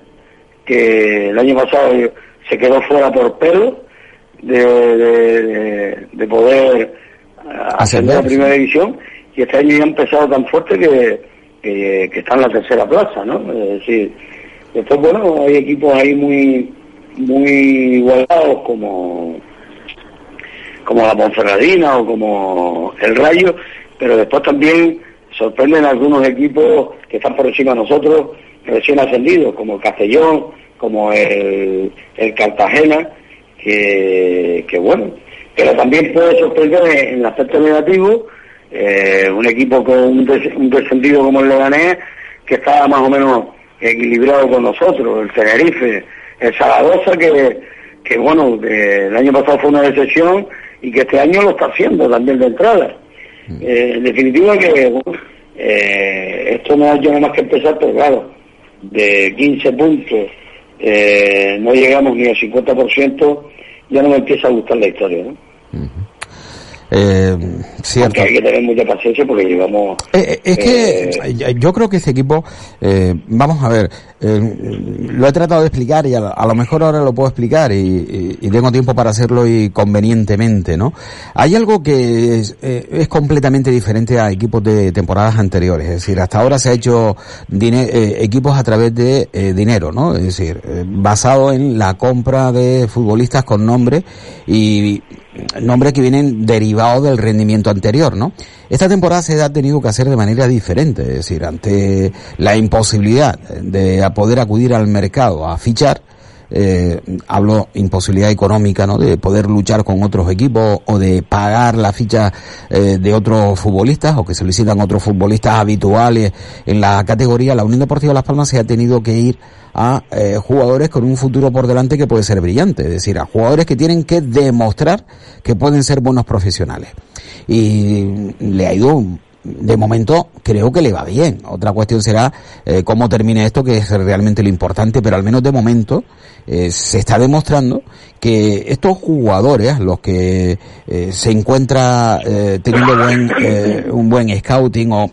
que el año pasado se quedó fuera por pelo de, de, poder ascender a la primera división, y este año ya ha empezado tan fuerte que, que, que está en la tercera plaza, ¿no? Es decir, Después, bueno, hay equipos ahí muy muy igualados como como la Ponferradina o como el Rayo, pero después también sorprenden algunos equipos que están por encima de nosotros, recién ascendidos, como el Castellón, como el, el Cartagena, que, que bueno, pero también puede sorprender en, el aspecto negativo eh, un equipo con un, un descendido como el Leganés, que está más o menos equilibrado con nosotros, el Tenerife, el Zaragoza, que, que bueno, el año pasado fue una decepción y que este año lo está haciendo también de entrada. Mm. Eh, en definitiva que eh, esto no ha hecho nada más que empezar, pero claro, de 15 puntos eh, no llegamos ni al 50%, ya no me empieza a gustar la historia. ¿no? Eh, cierto. hay que tener mucha paciencia porque llevamos... Eh, eh, es que yo creo que este equipo, vamos a ver, lo he tratado de explicar y a, lo mejor ahora lo puedo explicar y, tengo tiempo para hacerlo y convenientemente, ¿no? Hay algo que es, es, completamente diferente a equipos de temporadas anteriores, es decir, hasta ahora se ha hecho equipos a través de dinero, ¿no? Es decir, basado en la compra de futbolistas con nombre y nombres que vienen derivados del rendimiento anterior, ¿no? Esta temporada se ha tenido que hacer de manera diferente, es decir, ante la imposibilidad de poder acudir al mercado a fichar, eh, hablo imposibilidad económica, ¿no? De poder luchar con otros equipos o de pagar la ficha eh, de otros futbolistas o que solicitan otros futbolistas habituales en la categoría. La Unión Deportiva Las Palmas se ha tenido que ir a eh, jugadores con un futuro por delante que puede ser brillante, es decir, a jugadores que tienen que demostrar que pueden ser buenos profesionales. Y le ha ido de momento creo que le va bien. Otra cuestión será eh, cómo termine esto, que es realmente lo importante, pero al menos de momento eh, se está demostrando que estos jugadores, los que eh, se encuentra eh, teniendo buen, eh, un buen scouting o,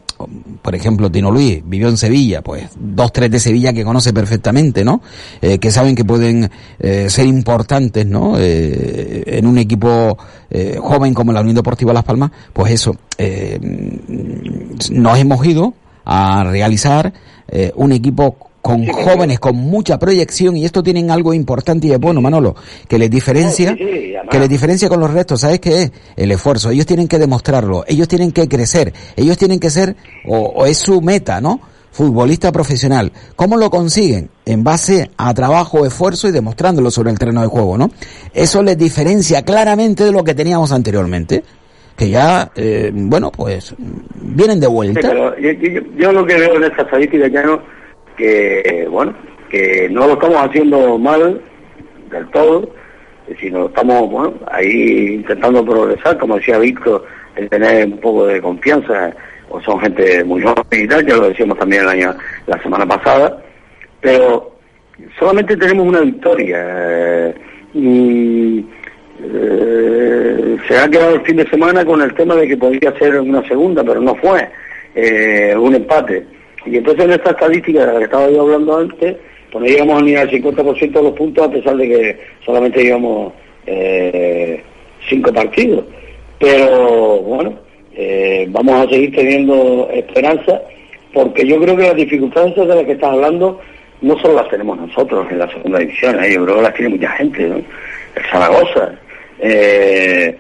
por ejemplo, Tino Luis vivió en Sevilla, pues dos, tres de Sevilla que conoce perfectamente, ¿no? que saben que pueden ser importantes, ¿no? en un equipo joven como la Unión Deportiva Las Palmas, pues eso, nos hemos ido a realizar un equipo con jóvenes con mucha proyección y esto tienen algo importante y es bueno, Manolo, que les diferencia, que les diferencia con los restos, ¿sabes qué es? El esfuerzo. Ellos tienen que demostrarlo, ellos tienen que crecer, ellos tienen que ser, o, es su meta, ¿no? Futbolista profesional. ¿Cómo lo consiguen? En base a trabajo, esfuerzo y demostrándolo sobre el terreno de juego, ¿no? Eso les diferencia claramente de lo que teníamos anteriormente que ya, eh, bueno, pues vienen de vuelta. yo, lo que veo en esta estadística ya no que, bueno, que no lo estamos haciendo mal del todo, sino estamos, bueno, ahí intentando progresar, como decía Víctor, el tener un poco de confianza, o son gente muy joven y tal, ya lo decíamos también el año, la semana pasada, pero solamente tenemos una victoria eh, y eh, se ha quedado el fin de semana con el tema de que podría ser una segunda, pero no fue eh, un empate. Y entonces en esta estadística de la que estaba yo hablando antes, pues no llegamos ni al 50% de los puntos a pesar de que solamente llevamos eh, cinco partidos. Pero bueno, eh, vamos a seguir teniendo esperanza porque yo creo que las dificultades de las que estás hablando no solo las tenemos nosotros en la segunda división, ¿eh? yo creo que las tiene mucha gente, ¿no? El Zaragoza, eh,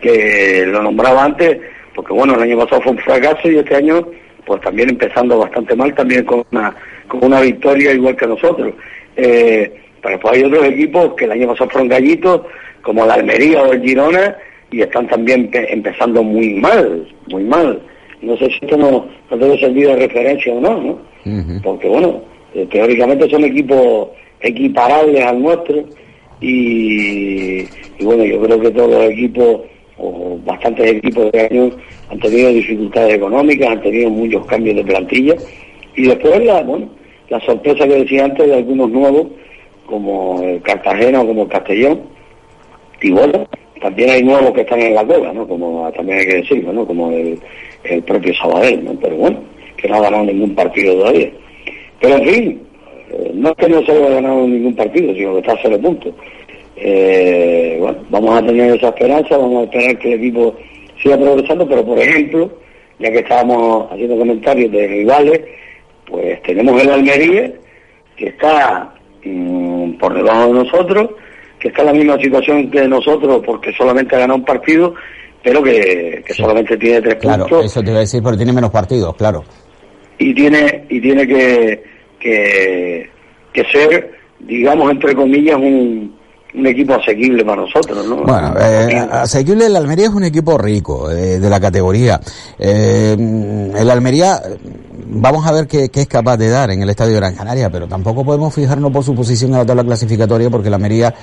que lo nombraba antes, porque bueno, el año pasado fue un fracaso y este año pues también empezando bastante mal, también con una, con una victoria igual que nosotros. Eh, pero después hay otros equipos que el año pasado fueron gallitos, como la Almería o el Girona, y están también empezando muy mal, muy mal. No sé si esto no, no debe servir de referencia o no, ¿no? Porque bueno, eh, teóricamente son equipos equiparables al nuestro y, bueno, yo creo que todos los equipos, o bastantes equipos de año, han tenido dificultades económicas, han tenido muchos cambios de plantilla y después la, bueno, la sorpresa que decía antes de algunos nuevos, como el Cartagena o como el Castellón, y bueno, también hay nuevos que están en la cola, ¿no? Como también hay que decirlo, ¿no? Como el, propio Sabadell, ¿no? Pero bueno, que no ha ganado ningún partido todavía. Pero en fin, eh, no es que no se haya ganado ningún partido, sino que está a cero puntos. Eh, bueno, vamos a tener esa esperanza, vamos a esperar que el equipo siga progresando, pero por ejemplo, ya que estábamos haciendo comentarios de rivales, pues tenemos el Almería, que está mm, por debajo de nosotros, que está en la misma situación que nosotros porque solamente ha ganado un partido, pero que, solamente tiene tres claro, puntos. eso te iba a decir, pero tiene menos partidos, claro. Y tiene, y tiene que, que, que ser, digamos, entre comillas, un, un equipo asequible para nosotros, ¿no? Bueno, eh, asequible el Almería es un equipo rico eh, de la categoría. Eh, el Almería, vamos a ver qué, qué, es capaz de dar en el Estadio Gran Canaria, pero tampoco podemos fijarnos por su posición en la tabla clasificatoria porque el Almería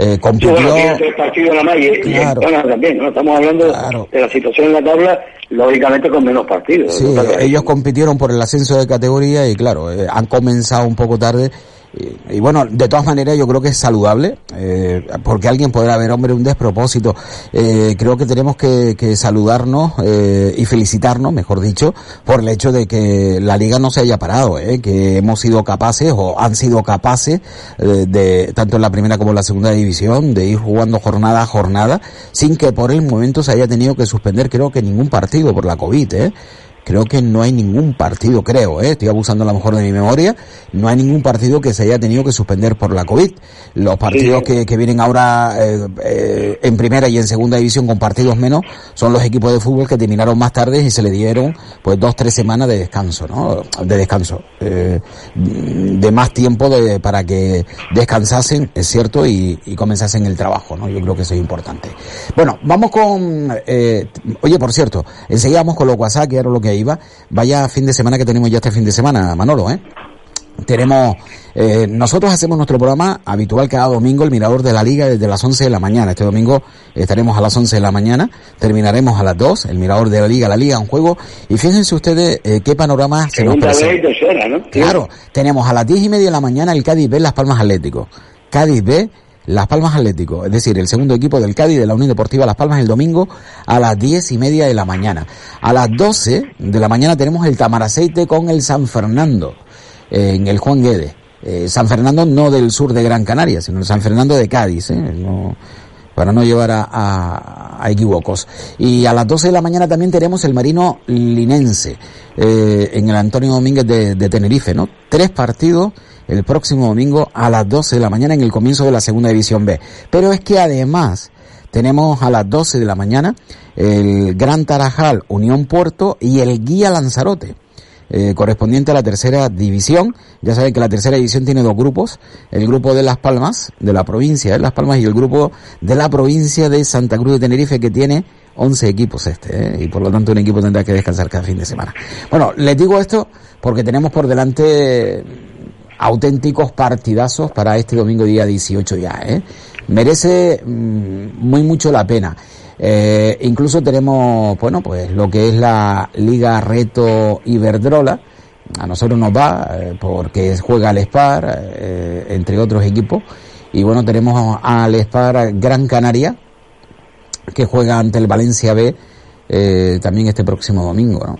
eh, compitió... Sí, bueno, tres partidos la más y, claro. también, ¿no? Estamos hablando de la situación en la tabla, lógicamente con menos partidos. Sí, ellos compitieron por el ascenso de categoría y claro, eh, han comenzado un poco tarde y, bueno, de todas maneras yo creo que es saludable, eh, porque alguien podrá ver, hombre, un despropósito. Eh, creo que tenemos que, que saludarnos eh, y felicitarnos, mejor dicho, por el hecho de que la liga no se haya parado, eh, que hemos sido capaces o han sido capaces eh, de, tanto en la primera como en la segunda división, de ir jugando jornada a jornada, sin que por el momento se haya tenido que suspender, creo que ningún partido por la COVID, ¿eh? Creo que no hay ningún partido, creo, ¿eh? estoy abusando a lo mejor de mi memoria, no hay ningún partido que se haya tenido que suspender por la COVID. Los partidos que, que, vienen ahora eh, eh, en primera y en segunda división con partidos menos son los equipos de fútbol que terminaron más tarde y se le dieron pues dos, tres semanas de descanso, ¿no? De descanso, de más tiempo de, para que descansasen, es cierto, y, y, comenzasen el trabajo, ¿no? Yo creo que eso es importante. Bueno, vamos con, eh, oye, por cierto, enseguida vamos con los WhatsApp, que era lo que iba. Vaya fin de semana que tenemos ya este fin de semana, Manolo, ¿eh? Tenemos, eh, nosotros hacemos nuestro programa habitual cada domingo, el Mirador de la Liga, desde las 11 de la mañana. Este domingo estaremos a las 11 de la mañana, terminaremos a las 2, el Mirador de la Liga, la Liga, un juego. Y fíjense ustedes eh, qué panorama se nos presenta. Claro, tenemos a las 10 y media de la mañana el Cádiz B, Las Palmas Atlético. Cádiz B, las Palmas Atlético, es decir, el segundo equipo del Cádiz de la Unión Deportiva Las Palmas el domingo a las diez y media de la mañana. A las doce de la mañana tenemos el Tamaraceite con el San Fernando eh, en el Juan Guedes. Eh, San Fernando no del sur de Gran Canaria, sino el San Fernando de Cádiz, ¿eh? para no llevar a, a. Y a las 12 de la mañana también tenemos el Marino Linense eh, en el Antonio Domínguez de, de Tenerife, ¿no? Tres partidos el próximo domingo a las 12 de la mañana en el comienzo de la segunda división B. Pero es que además tenemos a las 12 de la mañana el Gran Tarajal Unión Puerto y el Guía Lanzarote. Eh, correspondiente a la tercera división. Ya saben que la tercera división tiene dos grupos, el grupo de Las Palmas, de la provincia de Las Palmas, y el grupo de la provincia de Santa Cruz de Tenerife, que tiene 11 equipos este, ¿eh? y por lo tanto un equipo tendrá que descansar cada fin de semana. Bueno, les digo esto porque tenemos por delante auténticos partidazos para este domingo día 18 ya, ¿eh? Merece mm, muy mucho la pena. Eh, incluso tenemos, bueno, pues lo que es la Liga Reto Iberdrola. A nosotros nos va eh, porque juega al Spar, eh, entre otros equipos. Y bueno, tenemos al Spar Gran Canaria, que juega ante el Valencia B eh, también este próximo domingo, ¿no?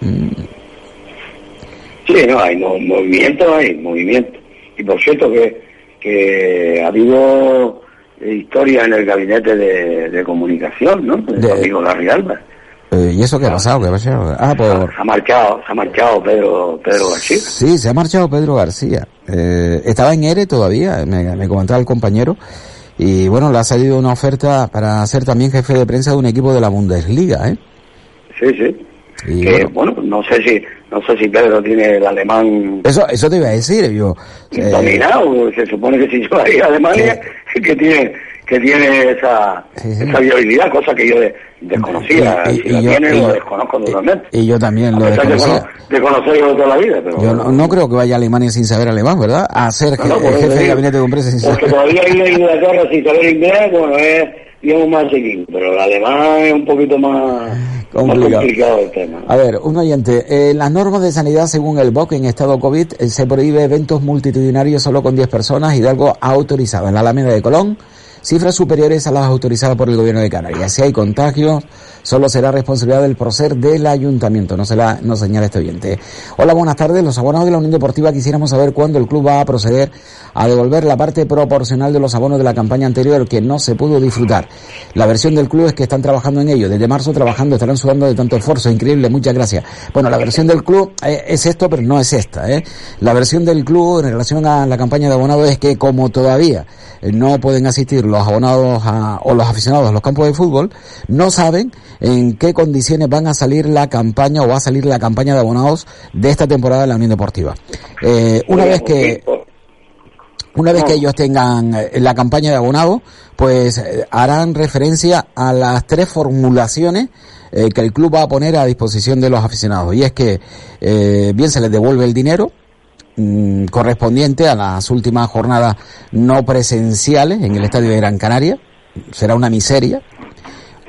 Mm. Sí, no, hay movimiento, hay movimiento. Y por cierto que, que ha habido historia en el gabinete de, comunicación, ¿no? De, amigo Larry Alba. Eh, ¿Y eso qué ha pasado? ¿Qué ha pasado? Ah, por... Se ha marchado, se ha marchado Pedro, Pedro García. Sí, se ha marchado Pedro García. Eh, estaba en ERE todavía, me, me comentaba el compañero. Y bueno, le ha salido una oferta para ser también jefe de prensa de un equipo de la Bundesliga, ¿eh? Sí, sí. Y bueno. no sé si no sé si Pedro tiene el alemán Eso, eso te iba a decir, yo. eh, dominado, se supone que si yo ahí a Alemania, que tiene que tiene esa, Sí, sí. esa viabilidad, cosa que yo de- desconocía, Y- y- si y la yo- tiene lo desconozco totalmente. y yo también lo de desconocía. cono- de toda la vida, pero... Yo no, no creo que vaya a Alemania sin saber alemán, ¿verdad? A ser No, no, jefe de gabinete de empresa sin Porque saber. todavía ir a Inglaterra sin saber inglés, bueno, es, digamos, más seguido, pero el alemán es un poquito más más Complicado. el tema. A ver, un oyente. Eh, las normas de sanidad según el BOC en estado COVID eh, se prohíbe eventos multitudinarios solo con 10 personas y de algo autorizado en la Alameda de Colón. Cifras superiores a las autorizadas por el gobierno de Canarias. Si hay contagios, solo será responsabilidad del procer del ayuntamiento, no se la, no señala este oyente. Hola, buenas tardes. Los abonados de la Unión Deportiva quisiéramos saber cuándo el club va a proceder a devolver la parte proporcional de los abonos de la campaña anterior que no se pudo disfrutar. La versión del club es que están trabajando en ello. Desde marzo trabajando, estarán sudando de tanto esfuerzo. Increíble, muchas gracias. Bueno, la versión del club eh, es esto, pero no es esta. ¿eh? La versión del club en relación a la campaña de abonados es que como todavía no pueden asistir los abonados a- o los aficionados a los campos de fútbol, no saben en qué condiciones van a salir la campaña o va a salir la campaña de abonados de esta temporada de la Unión Deportiva. Eh, una vez que una vez que ellos tengan eh, la campaña de abonado, pues eh, harán referencia a las tres formulaciones que el club va a poner a disposición de los aficionados. Y es que bien se les devuelve el dinero mm, correspondiente a las últimas jornadas no presenciales en el estadio de Gran Canaria. Será una miseria.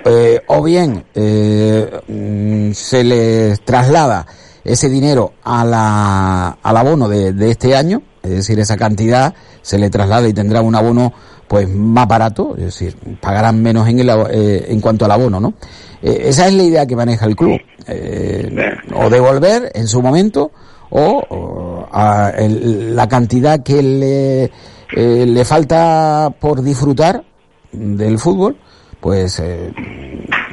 Eh, o bien eh, mm, se les traslada ese dinero a la, al abono de, de este año, es decir, esa cantidad se le traslada y tendrá un abono pues más barato, es decir, pagarán menos en, el, eh, en cuanto al abono, ¿no? Eh, esa es la idea que maneja el club, eh, o devolver en su momento o, a el- la cantidad que le, le falta por disfrutar del fútbol, pues eh,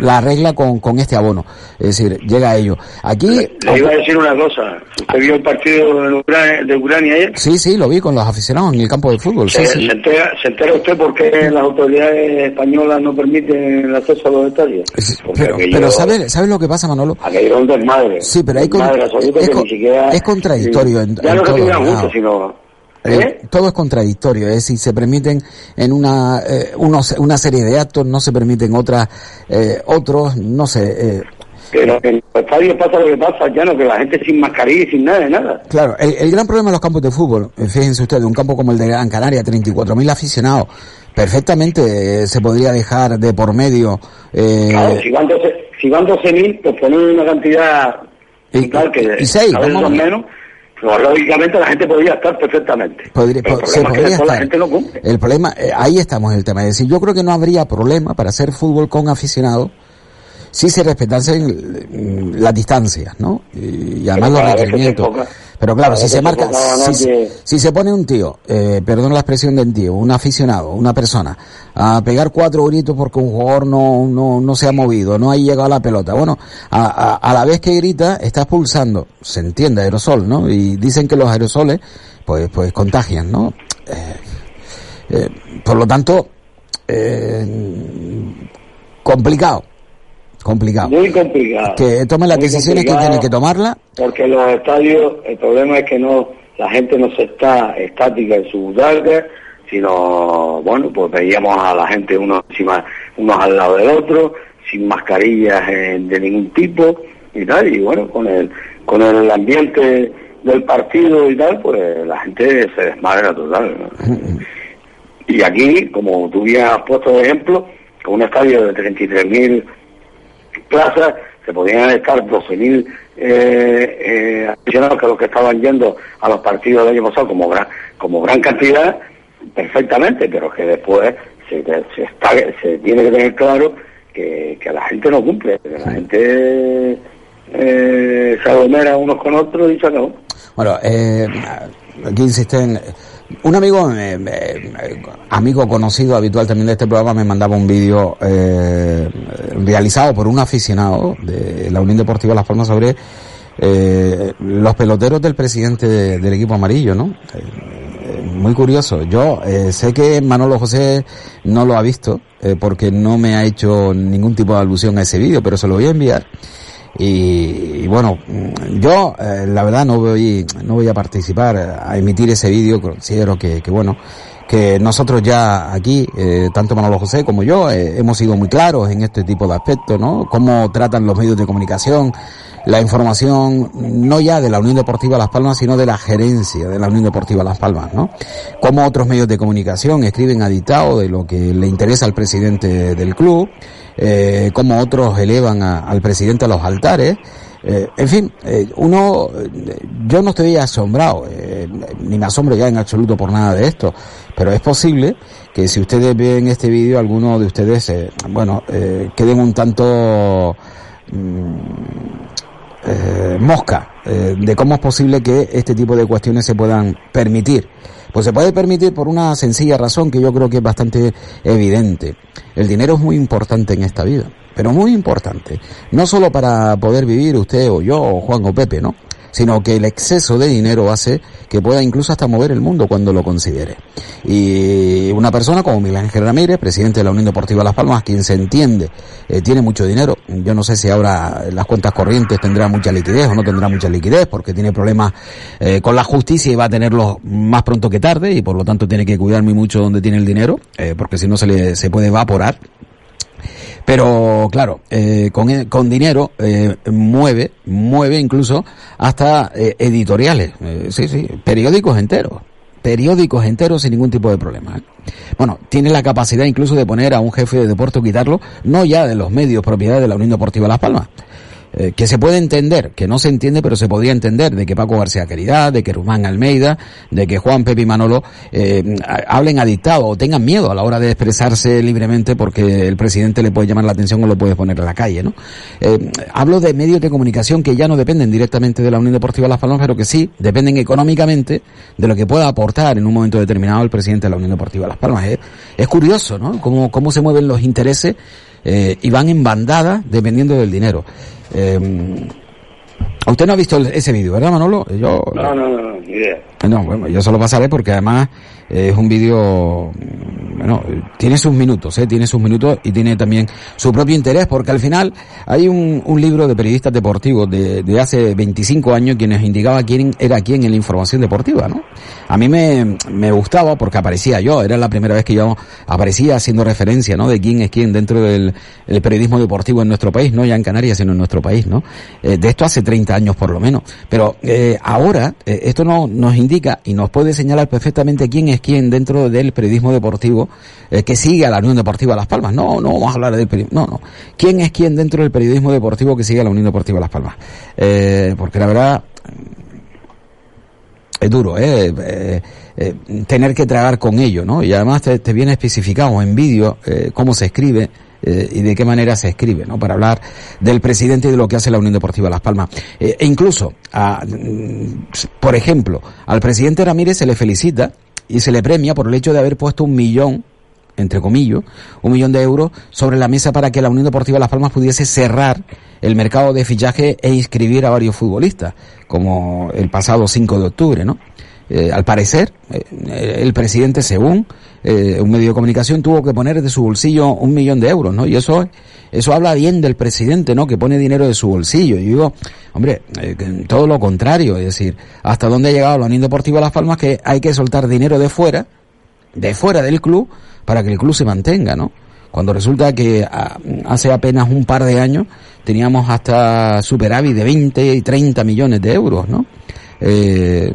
la arregla con, con este abono. Es decir, llega a ello. Aquí... Le iba a decir una cosa. ¿Usted vio el partido de Ucrania, de Ucrania ayer? Sí, sí, lo vi con los aficionados en el campo de fútbol. Sí, ¿Se, sí. se entera, ¿Se entera usted por qué las autoridades españolas no permiten el acceso a los estadios? Porque Pero, aquello- pero ¿sabes sabe lo que pasa, Manolo? aquello es un desmadre. Sí, pero hay con- absoluto es que con- ni siquiera- es contradictorio en- Ya en no que todos tuvieran lados. gusto, sino... Eh, ¿Eh? todo es contradictorio, es decir, se permiten en una eh, unos- una serie de actos, no se permiten otras eh, otros, no sé. eh, Pero en los estadios pasa lo que pasa, ya no, que la gente sin mascarilla y sin nada, de nada. claro, el, el gran problema de los campos de fútbol, fíjense ustedes, un campo como el de Gran Canaria, 34.000 aficionados, perfectamente se podría dejar de por medio. eh, Claro, si van 12 si van 12.000, pues ponen una cantidad Y- tal que y seis, menos, lógicamente la gente podría estar perfectamente. Podría- po- se problema es que podría la estar. gente no cumple. El problema, eh, ahí estamos en el tema. Es decir, yo creo que no habría problema para hacer fútbol con aficionados si se respetasen mm, las distancias, ¿no? Y, además los requerimientos. Pero claro, si se marca, si, se pone un tío, eh, perdón la expresión del tío, un aficionado, una persona, a pegar cuatro gritos porque un jugador no, no, no se ha movido, no ha llegado a la pelota. Bueno, a, a, a la vez que grita, está expulsando, se entiende, aerosol, ¿no? Y dicen que los aerosoles, pues, pues contagian, ¿no? Eh, eh, por lo tanto, eh, complicado, complicado. Muy complicado. Que tome las Muy decisiones que complicado, tiene que tomarla. Porque los estadios, el problema es que no la gente no se está estática en su butaca, sino, bueno, pues veíamos a la gente unos encima, unos al lado del otro, sin mascarillas eh, de ningún tipo y tal, y bueno, con el, con el ambiente del partido y tal, pues la gente se desmadra total. ¿no? Y aquí, como tú bien has puesto de ejemplo, con un estadio de 33.000 plazas, se podían estar 12.000 eh, eh, aficionados que los que estaban yendo a los partidos del año pasado como gran, como gran cantidad, perfectamente, pero que después se, se, está, se tiene que tener claro que, que la gente no cumple, que la gente eh, se aglomera unos con otros y se acabó. Bueno, eh, aquí insisten. Un amigo, eh, eh, amigo conocido, habitual también de este programa, me mandaba un vídeo eh, realizado por un aficionado de la Unión Deportiva Las Palmas sobre eh, los peloteros del presidente de- del equipo amarillo, ¿no? Muy curioso. Yo sé que Manolo José no lo ha visto porque no me ha hecho ningún tipo de alusión a ese vídeo, pero se lo voy a enviar. Y, bueno, yo eh, la verdad no voy, no voy a participar a emitir ese vídeo, considero que, que bueno, que nosotros ya aquí, eh, tanto Manolo José como yo, eh, hemos sido muy claros en este tipo de aspectos, ¿no? Cómo tratan los medios de comunicación la información, no ya de la Unión Deportiva Las Palmas, sino de la gerencia de la Unión Deportiva Las Palmas, ¿no? Cómo otros medios de comunicación escriben aditado de lo que le interesa al presidente del club, eh, cómo otros elevan al presidente a los altares, eh, en fin, eh, uno, yo no estoy asombrado, ni me asombro ya en absoluto por nada de esto, pero es posible que si ustedes ven este vídeo, algunos de ustedes, bueno, queden un tanto mm, mosca de cómo es posible que este tipo de cuestiones se puedan permitir. Pues se puede permitir por una sencilla razón que yo creo que es bastante evidente. El dinero es muy importante en esta vida pero muy importante, no solo para poder vivir usted o yo o Juan o Pepe, ¿no? Sino que el exceso de dinero hace que pueda incluso hasta mover el mundo cuando lo considere. Y una persona como Miguel Ángel Ramírez, presidente de la Unión Deportiva Las Palmas, quien se entiende, eh, tiene mucho dinero, yo no sé si ahora las cuentas corrientes tendrá mucha liquidez o no tendrá mucha liquidez, porque tiene problemas eh, con la justicia y va a tenerlos más pronto que tarde, y por lo tanto tiene que cuidar muy mucho donde tiene el dinero, eh, porque si no se le se puede evaporar. Pero claro, eh, con, e, con, dinero eh, mueve, mueve incluso hasta eh, editoriales, eh, sí, sí, periódicos enteros, periódicos enteros sin ningún tipo de problema. ¿eh? Bueno, tiene la capacidad incluso de poner a un jefe de deporte o quitarlo, no ya de los medios propiedad de la Unión Deportiva Las Palmas, eh, que se puede entender, que no se entiende, pero se podría entender, de que Paco García Caridad, de que Rumán Almeida, de que Juan Pepe y Manolo eh, hablen adictado o tengan miedo a la hora de expresarse libremente porque el presidente le puede llamar la atención o lo puede poner a la calle, ¿no? Eh, hablo de medios de comunicación que ya no dependen directamente de la Unión Deportiva Las Palmas, pero que sí dependen económicamente de lo que pueda aportar en un momento determinado el presidente de la Unión Deportiva Las Palmas. Es, es curioso, ¿no? Cómo, cómo se mueven los intereses eh, y van en bandada dependiendo del dinero. Eh, Usted no ha visto ese vídeo, ¿verdad, Manolo? Yo, no, no, no, ni idea. No, bueno, yo solo pasaré porque además es un vídeo, bueno, tiene sus minutos, ¿eh? tiene sus minutos y tiene también su propio interés porque al final hay un, un libro de periodistas deportivos de, de, hace 25 años quienes indicaba quién era quién en la información deportiva, ¿no? A mí me, me gustaba porque aparecía yo, era la primera vez que yo aparecía haciendo referencia, ¿no? De quién es quién dentro del periodismo deportivo en nuestro país, no ya en Canarias, sino en nuestro país, ¿no? Eh, de esto hace 30 años por lo menos. Pero eh, ahora eh, esto no, nos indica y nos puede señalar perfectamente quién es quién dentro del periodismo deportivo eh, que sigue a la Unión Deportiva Las Palmas. No, no vamos a hablar del periodismo. No, no. ¿Quién es quién dentro del periodismo deportivo que sigue a la Unión Deportiva Las Palmas? Eh, porque la verdad es duro, ¿eh? eh, eh tener que tragar con ello, ¿no? Y además te, viene especificado en vídeo cómo se escribe, y de qué manera se escribe, ¿no? Para hablar del presidente y de lo que hace la Unión Deportiva Las Palmas. E incluso, a, mm, por ejemplo, al presidente Ramírez se le felicita y se le premia por el hecho de haber puesto un millón entre comillas, un millón de euros sobre la mesa para que la Unión Deportiva Las Palmas pudiese cerrar el mercado de fichaje e inscribir a varios futbolistas, como el pasado 5 de octubre, ¿no? Eh, al parecer, eh, el presidente, según eh, un medio de comunicación, tuvo que poner de su bolsillo un millón de euros, ¿no? Y eso, eso habla bien del presidente, ¿no? Que pone dinero de su bolsillo. Y digo, hombre, todo lo contrario, es decir, hasta dónde ha llegado la Unión Deportiva Las Palmas que hay que soltar dinero de fuera, de fuera del club, para que el club se mantenga, ¿no? Cuando resulta que a, hace apenas un par de años teníamos hasta superávit de 20 y 30 millones de euros, ¿no? Eh,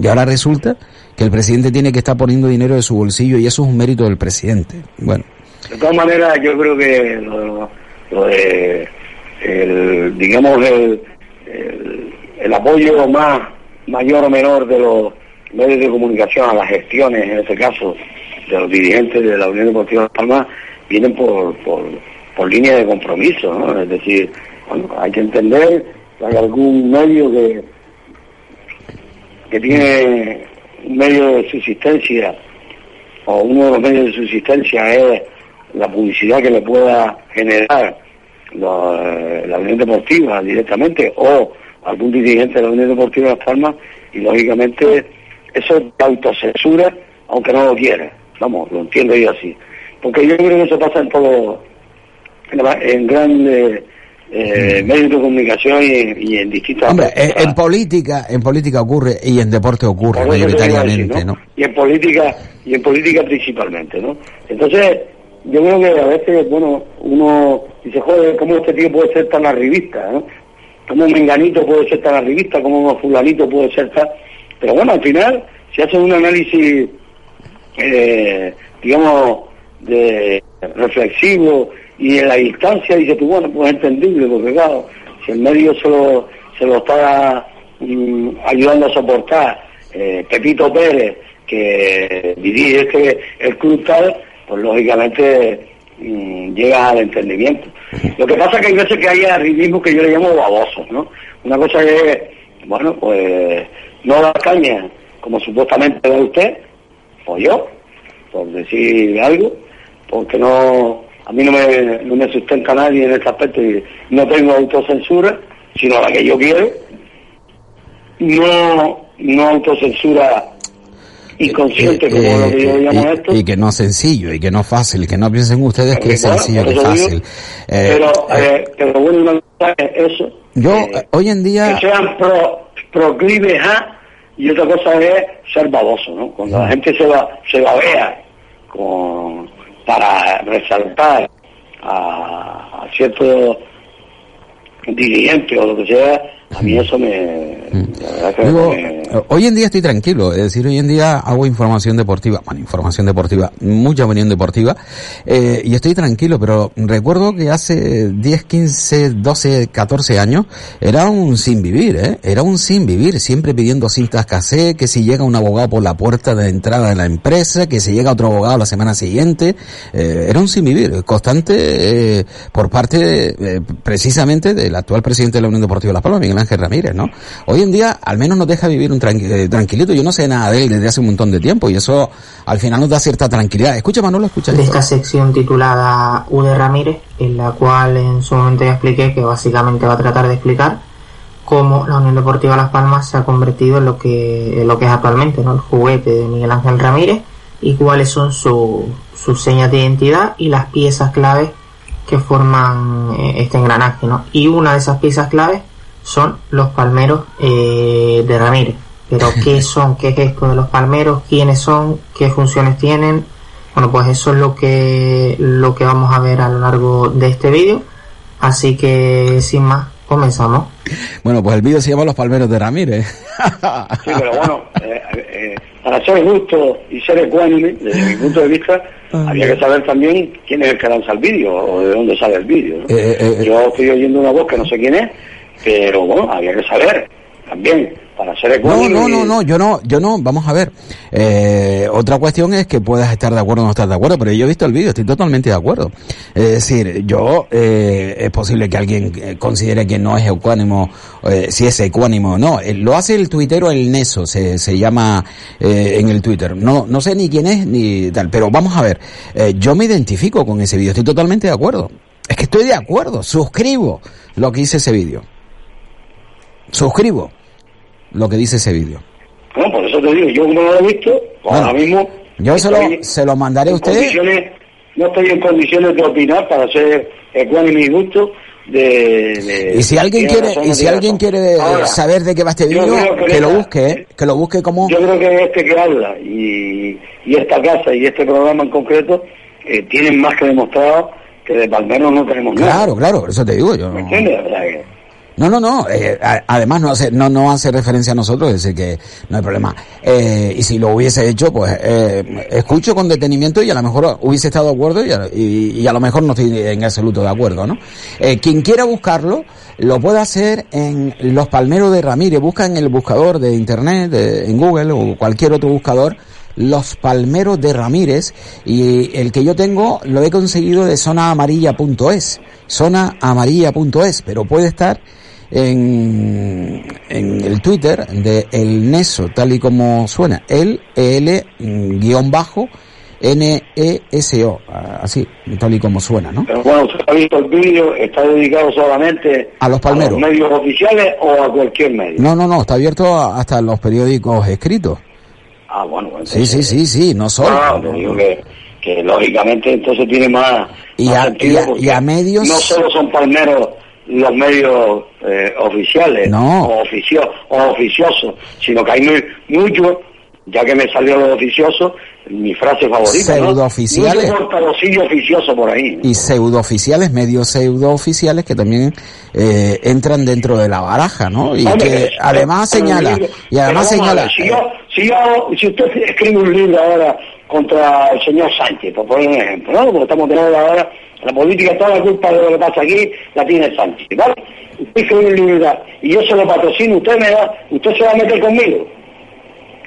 y ahora resulta que el presidente tiene que estar poniendo dinero de su bolsillo y eso es un mérito del presidente. Bueno. De todas maneras, yo creo que lo, lo de, el, digamos, el, el, apoyo más mayor o menor de los medios de comunicación a las gestiones, en este caso, de los dirigentes de la Unión Deportiva de Palma, vienen por, por, por línea de compromiso, ¿no? Es decir, hay que entender que hay algún medio que que tiene un medio de subsistencia o uno de los medios de subsistencia es la publicidad que le pueda generar la, la Unión Deportiva directamente o algún dirigente de la Unión Deportiva de Las Palmas y lógicamente eso es autocensura aunque no lo quiera. Vamos, lo entiendo yo así. Porque yo creo que eso pasa en todo en, en grandes eh, medios de comunicación y, en distintas... Hombre, en, política en política ocurre y en deporte ocurre mayoritariamente, ¿no? Y en política y en política principalmente, ¿no? Entonces, yo creo que a veces, bueno, uno dice, joder, ¿cómo este tío puede ser tan arribista, ¿no? ¿Cómo un menganito puede ser tan arribista? ¿Cómo un fulanito puede ser tan...? Pero bueno, al final, si hacen un análisis, eh, digamos, de reflexivo y en la distancia dice tú, bueno, pues es entendible, porque claro, si el medio se lo, se lo está mm, ayudando a soportar eh, Pepito Pérez, que dirige este, el club pues lógicamente mm, llega al entendimiento. Lo que pasa que hay veces que hay arribismo que yo le llamo baboso, ¿no? Una cosa es, bueno, pues no da caña, como supuestamente da usted, o yo, por decir algo, porque no a mí no me, no me sustenta nadie en este aspecto y no tengo autocensura, sino la que yo quiero. No, no autocensura inconsciente, como lo que yo llamo esto. Y que no es sencillo, y que no es fácil, y que no piensen ustedes que es sencillo, que es fácil. pero, eh, pero bueno, eso. Yo, hoy en día... Que sean pro, proclives a, y otra cosa es ser baboso, ¿no? Cuando la gente se va, se babea con para resaltar a, a ciertos dirigentes o lo que sea, a mí eso me, Hoy en día estoy tranquilo, es decir, hoy en día hago información deportiva, bueno, información deportiva, mucha opinión deportiva, eh, y estoy tranquilo, pero recuerdo que hace 10, 15, 12, 14 años era un sin vivir, ¿eh? Era un sin vivir, siempre pidiendo cintas casé, que si llega un abogado por la puerta de entrada de la empresa, que si llega otro abogado la semana siguiente, eh, era un sin vivir, constante eh, por parte eh, precisamente del actual presidente de la Unión Deportiva de Las Palmas, Ángel Ramírez, ¿no? Hoy en día al menos nos deja vivir un eh, tranquilito. Yo no sé nada de él desde hace un montón de tiempo y eso al final nos da cierta tranquilidad. Escucha Manolo, escucha. De esta sección titulada U de Ramírez, en la cual en su momento ya expliqué que básicamente va a tratar de explicar cómo la Unión Deportiva Las Palmas se ha convertido en lo que, en lo que es actualmente, ¿no? El juguete de Miguel Ángel Ramírez y cuáles son sus señas de identidad y las piezas claves que forman eh, este engranaje, ¿no? Y una de esas piezas claves son los palmeros eh, de Ramírez. Pero ¿qué son? ¿Qué es esto de los palmeros? ¿Quiénes son? ¿Qué funciones tienen? Bueno, pues eso es lo que, lo que vamos a ver a lo largo de este vídeo. Así que, sin más, comenzamos. Bueno, pues el vídeo se llama Los Palmeros de Ramírez. sí, pero bueno, eh, eh, para ser justo y ser ecuánime, desde mi punto de vista, había que saber también quién es el que lanza el vídeo o de dónde sale el vídeo. Yo estoy oyendo una voz que no sé quién es pero bueno, había que saber también para ser No, no, no, no, yo no, yo no, vamos a ver. Eh, otra cuestión es que puedas estar de acuerdo o no estar de acuerdo, pero yo he visto el vídeo, estoy totalmente de acuerdo. Es decir, yo, eh, es posible que alguien eh, considere que no es ecuánimo, eh, si es ecuánimo o no. lo hace el tuitero El Neso, se, se llama eh, en el Twitter. No, no sé ni quién es ni tal, pero vamos a ver. yo me identifico con ese vídeo, estoy totalmente de acuerdo. Es que estoy de acuerdo, suscribo lo que dice ese vídeo suscribo lo que dice ese vídeo. No, por eso te digo, yo no lo he visto, ahora mismo... Yo se lo, se lo mandaré a usted. No estoy en condiciones de opinar para ser ecuánime y gusto de, y si alguien quiere y si alguien quiere saber de qué va este vídeo que, lo busque ¿eh? que lo busque como yo creo que este que habla y, y esta casa y este programa en concreto eh, tienen más que demostrado que de Palmeros no tenemos nada claro claro eso te digo yo ¿Me entiendes? No, no, no. Eh, además no hace, no, no hace referencia a nosotros, es decir que no hay problema. Eh, y si lo hubiese hecho, pues eh, escucho con detenimiento y a lo mejor hubiese estado de acuerdo y a, lo mejor no estoy en absoluto de acuerdo, ¿no? Eh, quien quiera buscarlo, lo puede hacer en Los Palmeros de Ramírez. Busca en el buscador de internet, en Google o cualquier otro buscador. Los Palmeros de Ramírez y el que yo tengo lo he conseguido de zonaamarilla.es, zonaamarilla.es, pero puede estar en, en el Twitter de El Neso, tal y como suena, el L guion bajo N-E-S-O, así, tal y como suena, ¿no? Pero bueno, usted ha visto el vídeo, está dedicado solamente a los palmeros. medios oficiales o a cualquier medio. No, no, no, está abierto hasta los periódicos escritos. Ah, bueno, sí, sí, sí, sí, no solo. Ah, digo que, que, lógicamente entonces tiene más, y, a, y, a, medios. No solo son palmeros los medios eh, oficiales o, oficio, o oficiosos, sino que hay muy, mucho, ya que me salió lo oficioso, mi frase favorita, Pseudooficiales. Mucho oficioso por ahí. Y pseudooficiales, medios pseudooficiales que también eh, entran dentro de la baraja, ¿no? Y que además señala, y además señala... Si, yo, si, yo, si usted escribe un libro ahora contra el señor Sánchez, por poner un ejemplo, ¿no? Porque estamos teniendo ahora la política, toda la culpa de lo que pasa aquí la tiene Sánchez, ¿vale? Usted escribe un libro y yo se lo patrocino, usted me da, usted se va a meter conmigo.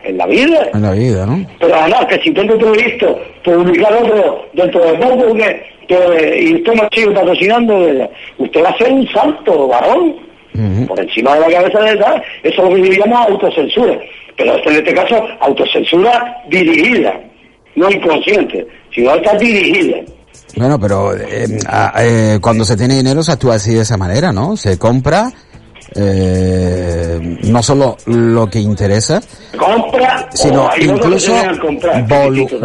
En la vida. En la vida, ¿no? Pero además, que si tengo otro visto, publicar otro dentro de poco, que, que, y usted me sigue patrocinando, usted va a ser un salto, varón. Por encima de la cabeza de esa, eso es lo que diríamos autocensura. Pero en este caso, autocensura dirigida, no inconsciente, sino está dirigida. Bueno, pero eh, eh, cuando se tiene dinero se actúa así de esa manera, ¿no? Se compra eh, no solo lo que interesa, compra, sino incluso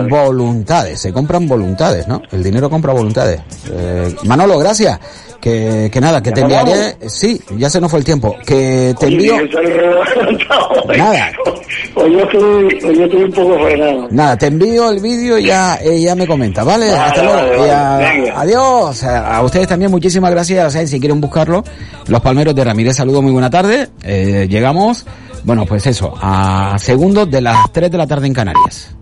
voluntades, se compran voluntades, ¿no? El dinero compra voluntades. Eh, Manolo, gracias. Que, que nada, que te enviaré, sí, ya se nos fue el tiempo, que te envío... Nada. Nada, te envío el vídeo y ya, eh, ya me comenta, ¿vale? Hasta luego. adiós. A ustedes también muchísimas gracias, si quieren buscarlo, Los Palmeros de Ramírez, saludo, muy buena tarde. Eh, llegamos, bueno, pues eso, a segundos de las 3 de la tarde en Canarias.